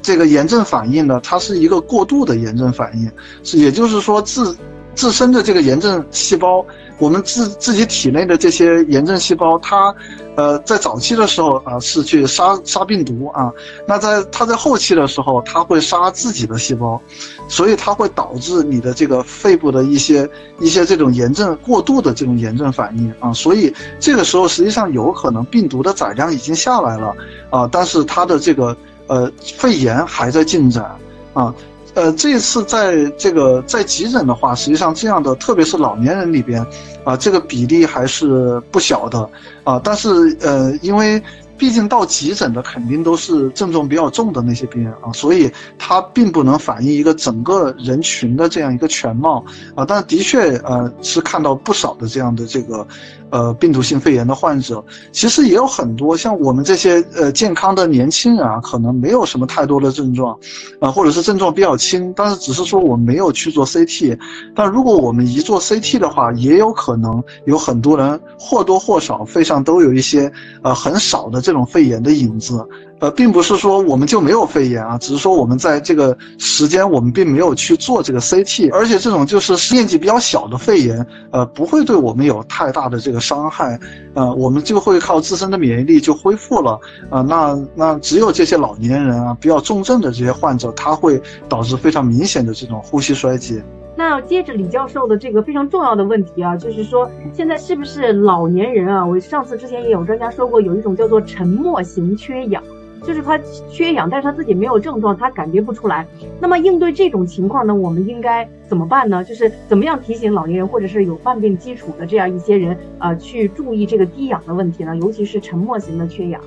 这个炎症反应呢，它是一个过度的炎症反应，是也就是说自自身的这个炎症细胞。我们自自己体内的这些炎症细胞，它，呃，在早期的时候啊是去杀杀病毒啊，那在它在后期的时候，它会杀自己的细胞，所以它会导致你的这个肺部的一些一些这种炎症过度的这种炎症反应啊，所以这个时候实际上有可能病毒的载量已经下来了啊，但是它的这个呃肺炎还在进展啊。呃，这次在这个在急诊的话，实际上这样的，特别是老年人里边，啊，这个比例还是不小的，啊，但是呃，因为毕竟到急诊的肯定都是症状比较重的那些病人啊，所以它并不能反映一个整个人群的这样一个全貌，啊，但的确呃是看到不少的这样的这个。呃，病毒性肺炎的患者其实也有很多，像我们这些呃健康的年轻人啊，可能没有什么太多的症状，啊，或者是症状比较轻，但是只是说我没有去做 CT。但如果我们一做 CT 的话，也有可能有很多人或多或少肺上都有一些呃很少的这种肺炎的影子。呃，并不是说我们就没有肺炎啊，只是说我们在这个时间我们并没有去做这个 CT，而且这种就是面积比较小的肺炎，呃，不会对我们有太大的这个伤害，呃，我们就会靠自身的免疫力就恢复了，啊，那那只有这些老年人啊，比较重症的这些患者，他会导致非常明显的这种呼吸衰竭。那接着李教授的这个非常重要的问题啊，就是说现在是不是老年人啊？我上次之前也有专家说过，有一种叫做沉默型缺氧。就是他缺氧，但是他自己没有症状，他感觉不出来。那么应对这种情况呢，我们应该怎么办呢？就是怎么样提醒老年人或者是有患病基础的这样一些人，呃，去注意这个低氧的问题呢？尤其是沉默型的缺氧。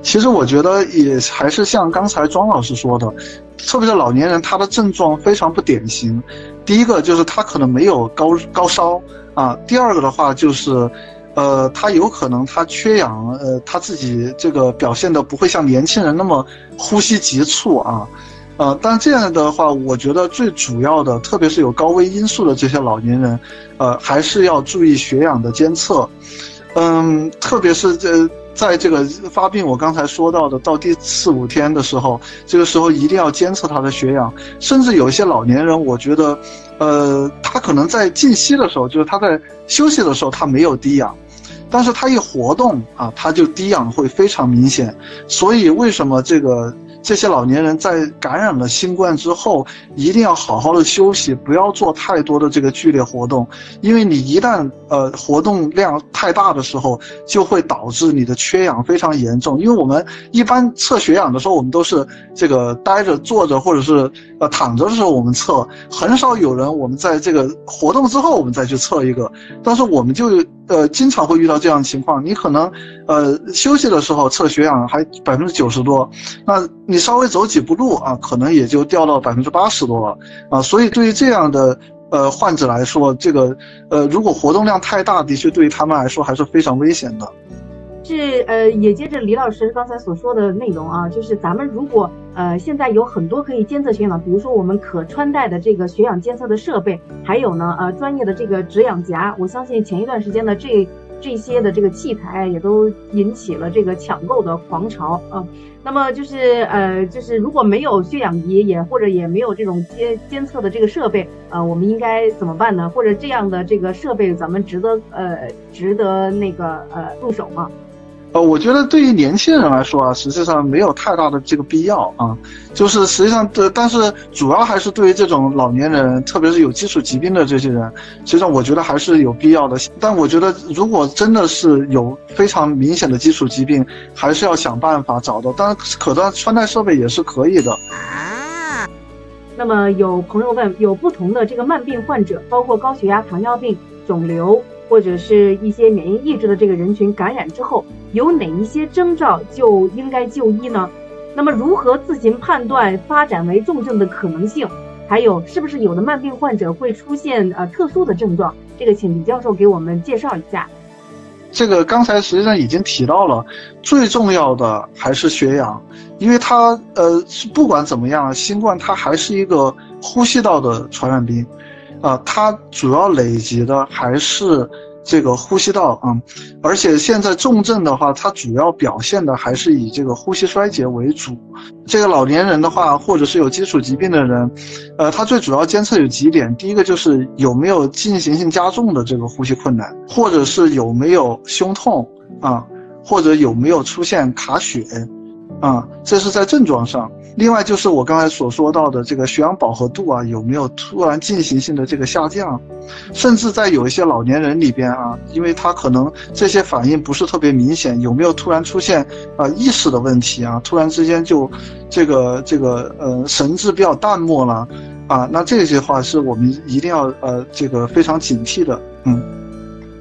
其实我觉得也还是像刚才庄老师说的，特别是老年人，他的症状非常不典型。第一个就是他可能没有高高烧啊，第二个的话就是，呃，他有可能他缺氧，呃，他自己这个表现的不会像年轻人那么呼吸急促啊。呃，但这样的话，我觉得最主要的，特别是有高危因素的这些老年人，呃，还是要注意血氧的监测。嗯，特别是这在这个发病，我刚才说到的到第四五天的时候，这个时候一定要监测他的血氧。甚至有一些老年人，我觉得，呃，他可能在静息的时候，就是他在休息的时候，它没有低氧，但是它一活动啊，它就低氧会非常明显。所以为什么这个？这些老年人在感染了新冠之后，一定要好好的休息，不要做太多的这个剧烈活动，因为你一旦呃活动量太大的时候，就会导致你的缺氧非常严重。因为我们一般测血氧的时候，我们都是这个待着、坐着或者是呃躺着的时候我们测，很少有人我们在这个活动之后我们再去测一个，但是我们就。呃，经常会遇到这样的情况，你可能，呃，休息的时候测血氧还百分之九十多，那你稍微走几步路啊，可能也就掉到百分之八十多了啊。所以对于这样的呃患者来说，这个呃如果活动量太大，的确对于他们来说还是非常危险的。是呃，也接着李老师刚才所说的内容啊，就是咱们如果呃现在有很多可以监测血氧，比如说我们可穿戴的这个血氧监测的设备，还有呢呃专业的这个止氧夹，我相信前一段时间的这这些的这个器材也都引起了这个抢购的狂潮啊。那么就是呃就是如果没有血氧仪，也或者也没有这种监监测的这个设备，呃我们应该怎么办呢？或者这样的这个设备咱们值得呃值得那个呃入手吗？呃，我觉得对于年轻人来说啊，实际上没有太大的这个必要啊。就是实际上的，但是主要还是对于这种老年人，特别是有基础疾病的这些人，实际上我觉得还是有必要的。但我觉得，如果真的是有非常明显的基础疾病，还是要想办法找到。当然，可穿穿戴设备也是可以的。啊。那么有朋友问，有不同的这个慢病患者，包括高血压、糖尿病、肿瘤。或者是一些免疫抑制的这个人群感染之后，有哪一些征兆就应该就医呢？那么如何自行判断发展为重症的可能性？还有是不是有的慢病患者会出现呃特殊的症状？这个请李教授给我们介绍一下。这个刚才实际上已经提到了，最重要的还是血氧，因为它呃不管怎么样，新冠它还是一个呼吸道的传染病。啊，它主要累积的还是这个呼吸道啊，而且现在重症的话，它主要表现的还是以这个呼吸衰竭为主。这个老年人的话，或者是有基础疾病的人，呃，他最主要监测有几点，第一个就是有没有进行性加重的这个呼吸困难，或者是有没有胸痛啊，或者有没有出现卡血。啊，这是在症状上。另外就是我刚才所说到的这个血氧饱和度啊，有没有突然进行性的这个下降？甚至在有一些老年人里边啊，因为他可能这些反应不是特别明显，有没有突然出现啊意识的问题啊？突然之间就这个这个呃神志比较淡漠了啊？那这些话是我们一定要呃这个非常警惕的，嗯。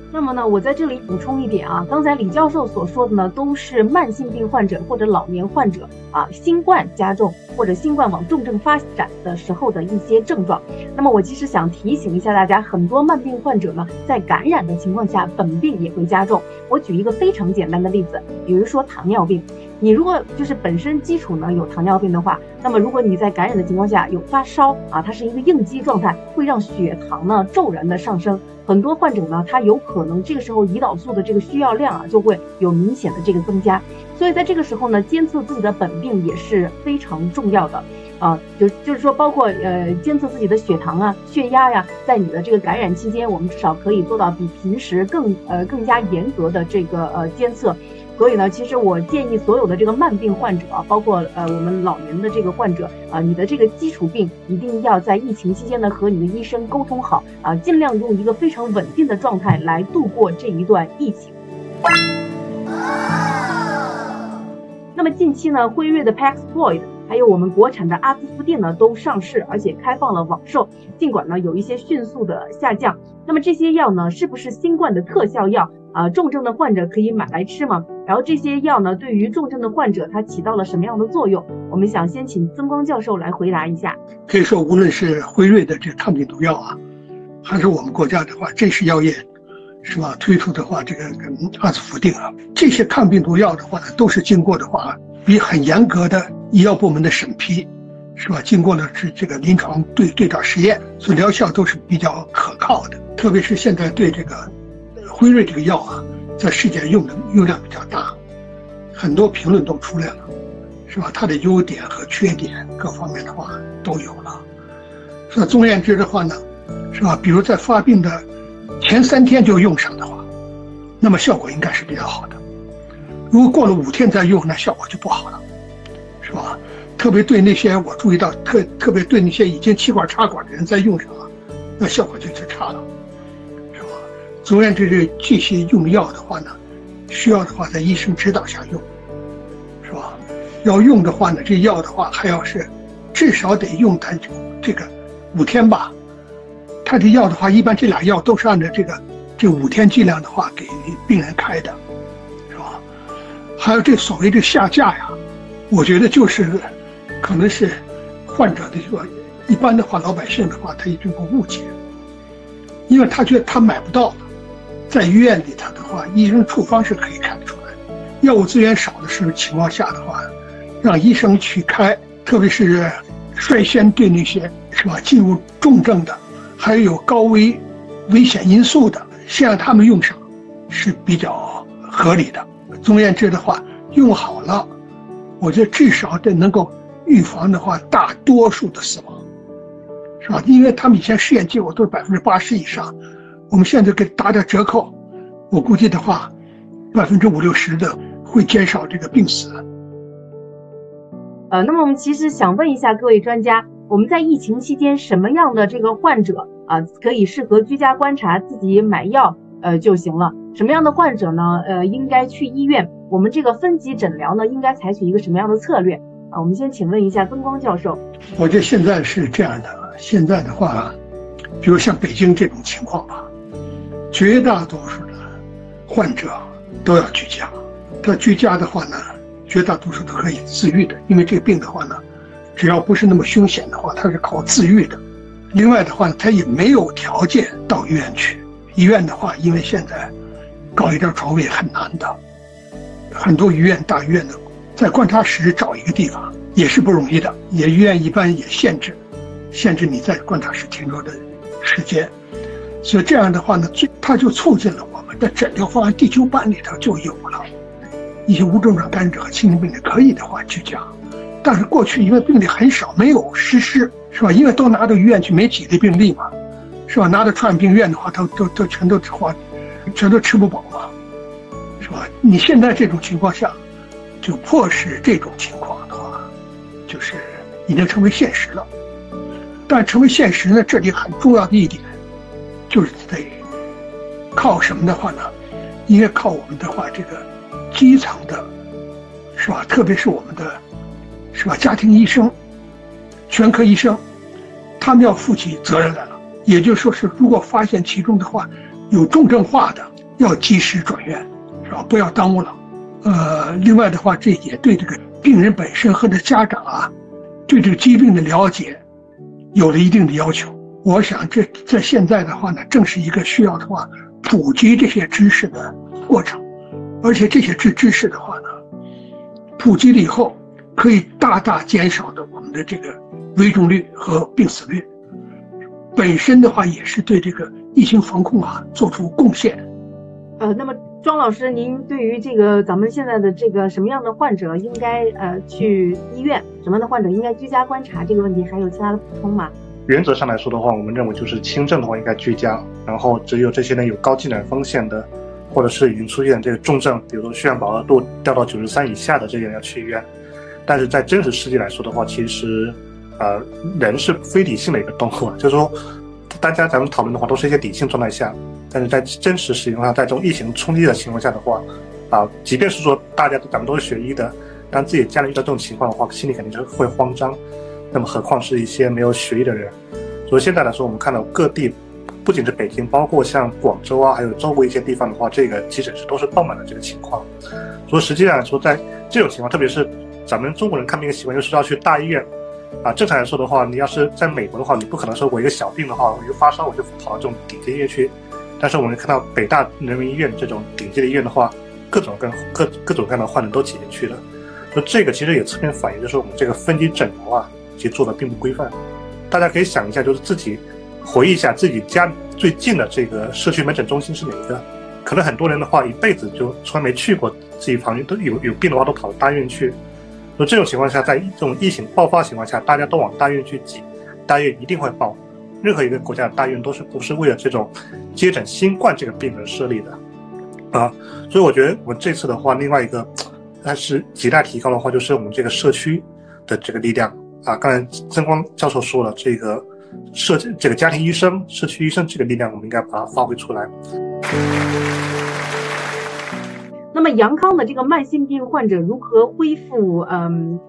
那么呢，我在这里补充一点啊，刚才李教授所说的呢，都是慢性病患者或者老年患者啊，新冠加重或者新冠往重症发展的时候的一些症状。那么我其实想提醒一下大家，很多慢病患者呢，在感染的情况下，本病也会加重。我举一个非常简单的例子，比如说糖尿病，你如果就是本身基础呢有糖尿病的话，那么如果你在感染的情况下有发烧啊，它是一个应激状态，会让血糖呢骤然的上升。很多患者呢，他有可能这个时候胰岛素的这个需要量啊，就会有明显的这个增加。所以在这个时候呢，监测自己的本病也是非常重要的啊。就就是说，包括呃监测自己的血糖啊、血压呀，在你的这个感染期间，我们至少可以做到比平时更呃更加严格的这个呃监测。所以呢，其实我建议所有的这个慢病患者啊，包括呃我们老年的这个患者啊，你的这个基础病一定要在疫情期间呢和你的医生沟通好啊，尽量用一个非常稳定的状态来度过这一段疫情。那么近期呢，辉瑞的 Paxlovid 还有我们国产的阿兹夫定呢都上市，而且开放了网售，尽管呢有一些迅速的下降。那么这些药呢，是不是新冠的特效药？啊重症的患者可以买来吃吗？然后这些药呢，对于重症的患者它起到了什么样的作用？我们想先请曾光教授来回答一下。可以说，无论是辉瑞的这抗病毒药啊，还是我们国家的话，真实药业是吧推出的话，这个跟阿斯福定啊，这些抗病毒药的话呢，都是经过的话，比很严格的医药部门的审批。是吧？经过了这这个临床对对照实验，所以疗效都是比较可靠的。特别是现在对这个辉瑞这个药啊，在世界用的用量比较大，很多评论都出来了，是吧？它的优点和缺点各方面的话都有了。说总而言之的话呢，是吧？比如在发病的前三天就用上的话，那么效果应该是比较好的。如果过了五天再用，那效果就不好了，是吧？特别对那些我注意到，特特别对那些已经气管插管的人在用上了，那效果就是差了，吧？总而言之，这这些用药的话呢，需要的话在医生指导下用，是吧？要用的话呢，这药的话还要是至少得用它这个五天吧。他这药的话，一般这俩药都是按照这个这五天剂量的话给病人开的，是吧？还有这所谓的下架呀，我觉得就是。可能是患者的这个一般的话，老百姓的话，他有这个误解，因为他觉得他买不到，在医院里头的话，医生处方是可以看得出来，药物资源少的时候情况下的话，让医生去开，特别是率先对那些是吧进入重症的，还有高危危险因素的，先让他们用上是比较合理的。总而言之的话，用好了，我觉得至少得能够。预防的话，大多数的死亡，是吧？因为他们以前试验结果都是百分之八十以上，我们现在给打点折扣，我估计的话，百分之五六十的会减少这个病死。呃，那么我们其实想问一下各位专家，我们在疫情期间什么样的这个患者啊，可以适合居家观察，自己买药呃就行了？什么样的患者呢？呃，应该去医院？我们这个分级诊疗呢，应该采取一个什么样的策略？啊，我们先请问一下曾光教授。我觉得现在是这样的，现在的话，比如像北京这种情况吧，绝大多数的患者都要居家。他居家的话呢，绝大多数都可以自愈的，因为这个病的话呢，只要不是那么凶险的话，它是靠自愈的。另外的话，他也没有条件到医院去。医院的话，因为现在搞一点床位很难的，很多医院大医院的。在观察室找一个地方也是不容易的，也医院一般也限制，限制你在观察室停留的时间，所以这样的话呢，最它就促进了我们的诊疗方案第九版里头就有了，一些无症状感染者和轻症病例可以的话居家，但是过去因为病例很少，没有实施，是吧？因为都拿到医院去没几例病例嘛，是吧？拿到传染病院的话，都都都全都花，全都吃不饱嘛，是吧？你现在这种情况下。就迫使这种情况的话，就是已经成为现实了。但成为现实呢，这里很重要的一点，就是得靠什么的话呢？应该靠我们的话，这个基层的，是吧？特别是我们的，是吧？家庭医生、全科医生，他们要负起责任来了。也就说是，如果发现其中的话有重症化的，要及时转院，是吧？不要耽误了。呃，另外的话，这也对这个病人本身和这家长啊，对这个疾病的了解，有了一定的要求。我想，这在现在的话呢，正是一个需要的话普及这些知识的过程。而且这些知知识的话呢，普及了以后，可以大大减少的我们的这个危重率和病死率。本身的话，也是对这个疫情防控啊做出贡献。呃，那么。庄老师，您对于这个咱们现在的这个什么样的患者应该呃去医院，什么样的患者应该居家观察这个问题，还有其他的补充吗？原则上来说的话，我们认为就是轻症的话应该居家，然后只有这些呢有高进展风险的，或者是已经出现这个重症，比如说血氧饱和度掉到九十三以下的这些人要去医院。但是在真实世界来说的话，其实，呃，人是非理性的一个动物，就是说，大家咱们讨论的话都是一些理性状态下。但是在真实使用上，在这种疫情冲击的情况下的话，啊，即便是说大家咱们都是学医的，当自己家里遇到这种情况的话，心里肯定是会慌张。那么何况是一些没有学医的人。所以现在来说，我们看到各地不仅是北京，包括像广州啊，还有周围一些地方的话，这个急诊室都是爆满的这个情况。所以实际上来说，在这种情况，特别是咱们中国人看病的习惯就是要去大医院啊。正常来说的话，你要是在美国的话，你不可能说我一个小病的话，我一个发烧我就跑到这种顶级医院去。但是我们看到北大人民医院这种顶级的医院的话，各种各各各种各样的患者都挤进去了。那这个其实也侧面反映，就是我们这个分级诊疗啊，其实做的并不规范。大家可以想一下，就是自己回忆一下自己家最近的这个社区门诊中心是哪一个？可能很多人的话，一辈子就从来没去过自己旁边，都有有病的话都跑到大医院去。那这种情况下，在这种疫情爆发情况下，大家都往大医院去挤，大医院一定会爆。任何一个国家的大医院都是不是为了这种接诊新冠这个病人设立的啊？所以我觉得我这次的话，另外一个还是亟待提高的话，就是我们这个社区的这个力量。啊，刚才曾光教授说了，这个社这个家庭医生、社区医生这个力量，我们应该把它发挥出来。那么，杨康的这个慢性病患者如何恢复？嗯，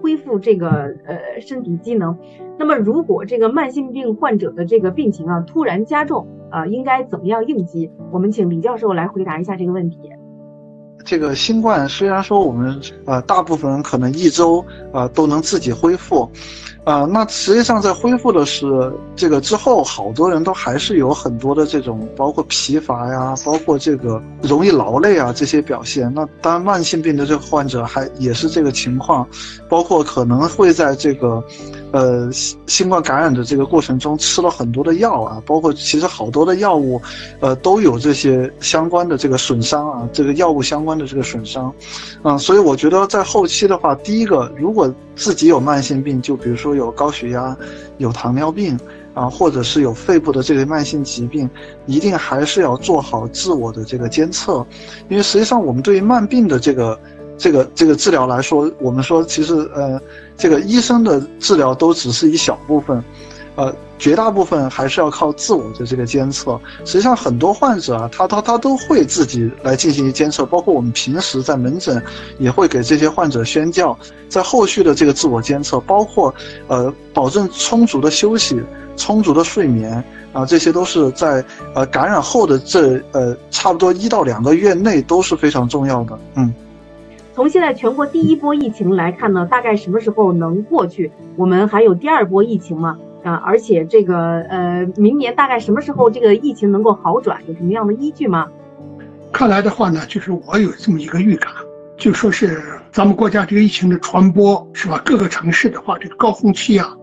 恢复这个呃身体机能？那么，如果这个慢性病患者的这个病情啊突然加重啊，应该怎么样应急？我们请李教授来回答一下这个问题。这个新冠虽然说我们呃大部分人可能一周啊都能自己恢复，啊，那实际上在恢复的是这个之后，好多人都还是有很多的这种包括疲乏呀，包括这个容易劳累啊这些表现。那当然慢性病的这个患者还也是这个情况，包括可能会在这个。呃，新新冠感染的这个过程中吃了很多的药啊，包括其实好多的药物，呃，都有这些相关的这个损伤啊，这个药物相关的这个损伤，嗯，所以我觉得在后期的话，第一个，如果自己有慢性病，就比如说有高血压、有糖尿病啊，或者是有肺部的这个慢性疾病，一定还是要做好自我的这个监测，因为实际上我们对于慢病的这个。这个这个治疗来说，我们说其实呃，这个医生的治疗都只是一小部分，呃，绝大部分还是要靠自我的这个监测。实际上，很多患者啊，他他他都会自己来进行监测，包括我们平时在门诊也会给这些患者宣教，在后续的这个自我监测，包括呃，保证充足的休息、充足的睡眠啊，这些都是在呃感染后的这呃差不多一到两个月内都是非常重要的，嗯。从现在全国第一波疫情来看呢，大概什么时候能过去？我们还有第二波疫情吗？啊，而且这个呃，明年大概什么时候这个疫情能够好转？有什么样的依据吗？看来的话呢，就是我有这么一个预感，就说是咱们国家这个疫情的传播是吧？各个城市的话，这个高峰期啊，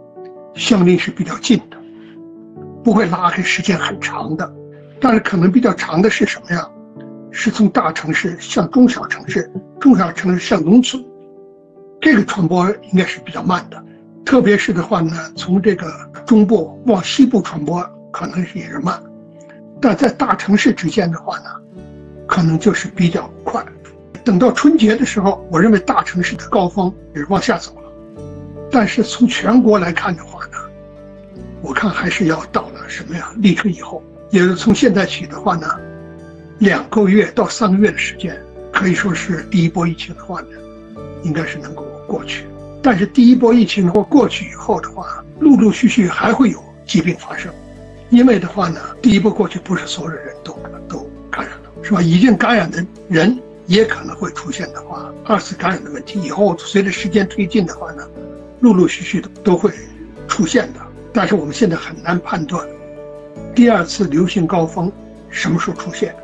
相邻是比较近的，不会拉开时间很长的，但是可能比较长的是什么呀？是从大城市向中小城市，中小城市向农村，这个传播应该是比较慢的。特别是的话呢，从这个中部往西部传播可能也是慢，但在大城市之间的话呢，可能就是比较快。等到春节的时候，我认为大城市的高峰也是往下走了。但是从全国来看的话呢，我看还是要到了什么呀？立春以后，也是从现在起的话呢。两个月到三个月的时间，可以说是第一波疫情的话呢，应该是能够过去。但是第一波疫情的话过去以后的话，陆陆续续还会有疾病发生，因为的话呢，第一波过去不是所有的人都都感染了，是吧？已经感染的人也可能会出现的话，二次感染的问题。以后随着时间推进的话呢，陆陆续续的都会出现的。但是我们现在很难判断，第二次流行高峰什么时候出现。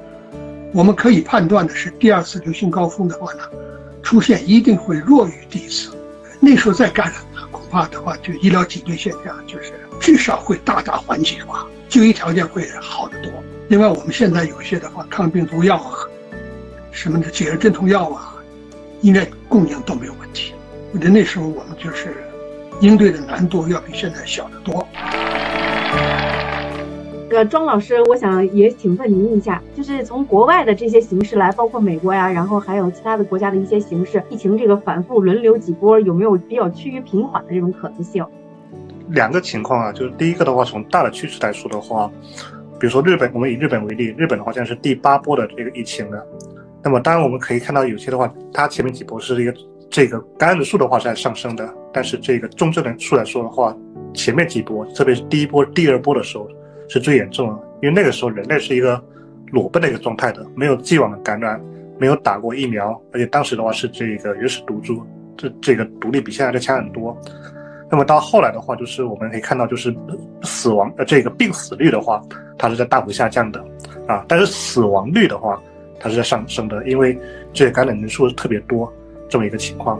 我们可以判断的是，第二次流行高峰的话呢，出现一定会弱于第一次，那时候再感染呢，恐怕的话就医疗挤兑现象就是至少会大大缓解吧，就医条件会好得多。另外，我们现在有些的话，抗病毒药啊，什么的解热镇痛药啊，应该供应都没有问题。我觉得那时候我们就是应对的难度要比现在小得多。呃，庄老师，我想也请问您一下，就是从国外的这些形势来，包括美国呀，然后还有其他的国家的一些形势，疫情这个反复轮流几波，有没有比较趋于平缓的这种可能性？两个情况啊，就是第一个的话，从大的趋势来说的话，比如说日本，我们以日本为例，日本的话现在是第八波的这个疫情了。那么当然我们可以看到，有些的话，它前面几波是一个这个感染的数的话是在上升的，但是这个重症的数来说的话，前面几波，特别是第一波、第二波的时候。是最严重的，因为那个时候人类是一个裸奔的一个状态的，没有既往的感染，没有打过疫苗，而且当时的话是这个原始毒株，这这个毒力比现在的强很多。那么到后来的话，就是我们可以看到，就是死亡呃这个病死率的话，它是在大幅下降的，啊，但是死亡率的话，它是在上升的，因为这个感染人数特别多这么一个情况。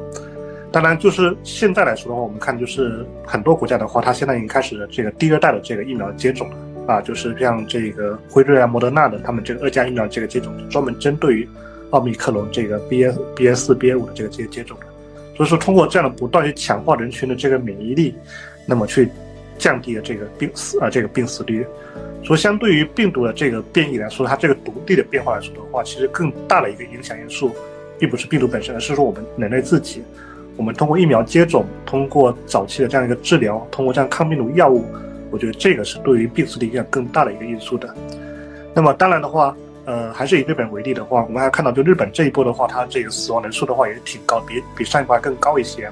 当然，就是现在来说的话，我们看就是很多国家的话，它现在已经开始这个第二代的这个疫苗接种了，啊，就是像这个辉瑞啊、莫德纳的，他们这个二价疫苗这个接种，专门针对于奥密克戎这个 B S B S 四 B A 五的这个接接种的。所以说，通过这样的不断去强化人群的这个免疫力，那么去降低了这个病死啊这个病死率。所以，相对于病毒的这个变异来说，它这个毒力的变化来说的话，其实更大的一个影响因素，并不是病毒本身，而是说我们人类自己。我们通过疫苗接种，通过早期的这样一个治疗，通过这样抗病毒药物，我觉得这个是对于病死率影响更大的一个因素的。那么，当然的话。呃，还是以日本为例的话，我们还看到，就日本这一波的话，它这个死亡人数的话也挺高，比比上一波还更高一些。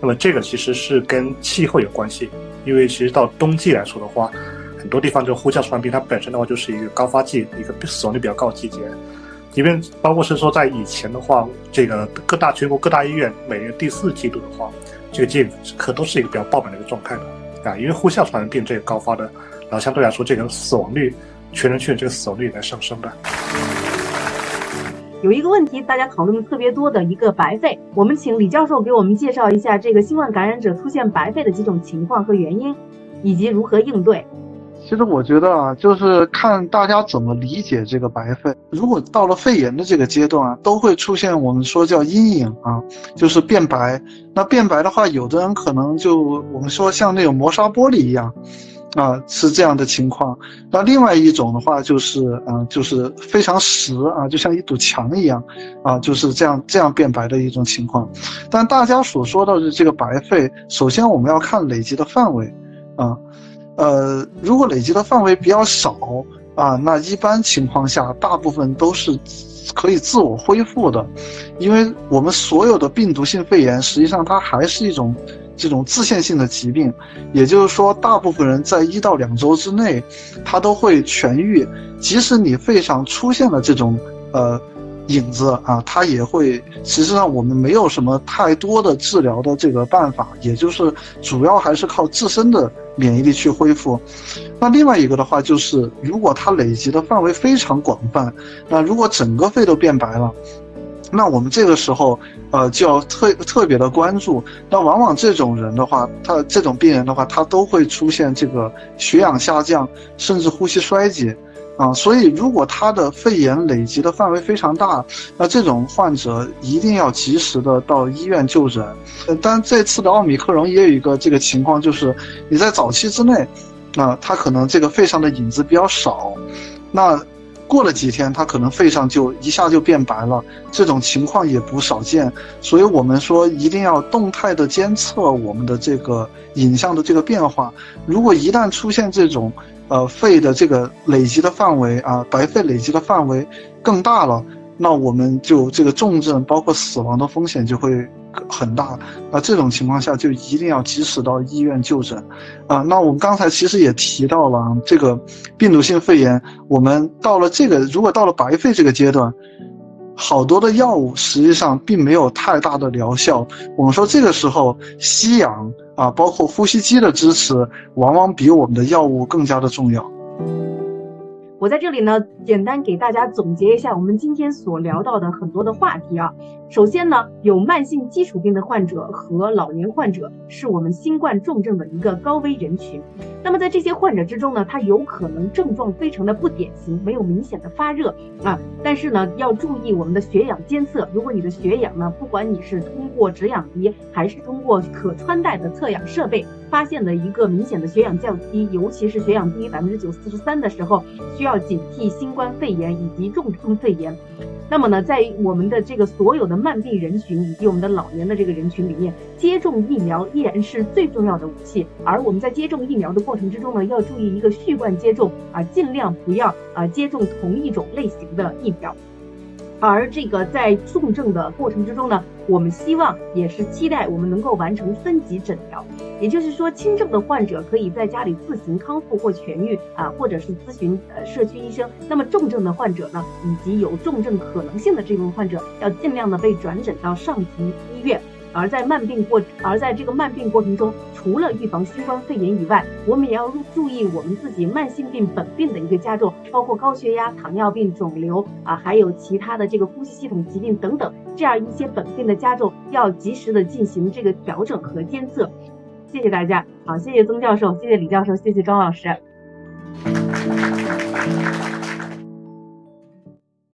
那么这个其实是跟气候有关系，因为其实到冬季来说的话，很多地方就呼叫传染病，它本身的话就是一个高发季，一个死亡率比较高的季节。即便包括是说在以前的话，这个各大全国各大医院每年第四季度的话，这个季可都是一个比较爆满的一个状态的啊，因为呼啸传染病这个高发的，然后相对来说这个死亡率。全人群这个死亡率在上升的。有一个问题，大家讨论的特别多的一个白肺，我们请李教授给我们介绍一下这个新冠感染者出现白肺的几种情况和原因，以及如何应对。其实我觉得啊，就是看大家怎么理解这个白肺。如果到了肺炎的这个阶段啊，都会出现我们说叫阴影啊，就是变白。那变白的话，有的人可能就我们说像那种磨砂玻璃一样。啊，是这样的情况。那另外一种的话，就是啊，就是非常实啊，就像一堵墙一样，啊，就是这样这样变白的一种情况。但大家所说到的这个白肺，首先我们要看累积的范围，啊，呃，如果累积的范围比较少啊，那一般情况下，大部分都是可以自我恢复的，因为我们所有的病毒性肺炎，实际上它还是一种。这种自限性的疾病，也就是说，大部分人在一到两周之内，它都会痊愈。即使你肺上出现了这种呃影子啊，它也会。实际上，我们没有什么太多的治疗的这个办法，也就是主要还是靠自身的免疫力去恢复。那另外一个的话，就是如果它累积的范围非常广泛，那如果整个肺都变白了。那我们这个时候，呃，就要特特别的关注。那往往这种人的话，他这种病人的话，他都会出现这个血氧下降，甚至呼吸衰竭，啊，所以如果他的肺炎累积的范围非常大，那这种患者一定要及时的到医院就诊。但这次的奥米克戎也有一个这个情况，就是你在早期之内，啊，他可能这个肺上的影子比较少，那。过了几天，他可能肺上就一下就变白了，这种情况也不少见。所以我们说一定要动态的监测我们的这个影像的这个变化。如果一旦出现这种，呃，肺的这个累积的范围啊，白肺累积的范围更大了，那我们就这个重症包括死亡的风险就会。很大，那这种情况下就一定要及时到医院就诊，啊，那我们刚才其实也提到了这个病毒性肺炎，我们到了这个如果到了白肺这个阶段，好多的药物实际上并没有太大的疗效，我们说这个时候吸氧啊，包括呼吸机的支持，往往比我们的药物更加的重要。我在这里呢，简单给大家总结一下我们今天所聊到的很多的话题啊。首先呢，有慢性基础病的患者和老年患者是我们新冠重症的一个高危人群。那么在这些患者之中呢，他有可能症状非常的不典型，没有明显的发热啊，但是呢，要注意我们的血氧监测。如果你的血氧呢，不管你是通过止氧仪还是通过可穿戴的测氧设备，发现了一个明显的血氧降低，尤其是血氧低于百分之九四十三的时候，需要警惕新冠肺炎以及重症肺炎。那么呢，在我们的这个所有的慢病人群以及我们的老年的这个人群里面，接种疫苗依然是最重要的武器。而我们在接种疫苗的过程之中呢，要注意一个序贯接种啊，尽量不要啊接种同一种类型的疫苗。而这个在重症的过程之中呢，我们希望也是期待我们能够完成分级诊疗，也就是说，轻症的患者可以在家里自行康复或痊愈啊，或者是咨询呃社区医生。那么重症的患者呢，以及有重症可能性的这部分患者，要尽量的被转诊到上级医院。而在慢病过，而在这个慢病过程中，除了预防新冠肺炎以外，我们也要注意我们自己慢性病本病的一个加重，包括高血压、糖尿病、肿瘤啊，还有其他的这个呼吸系统疾病等等，这样一些本病的加重，要及时的进行这个调整和监测。谢谢大家，好，谢谢曾教授，谢谢李教授，谢谢张老师。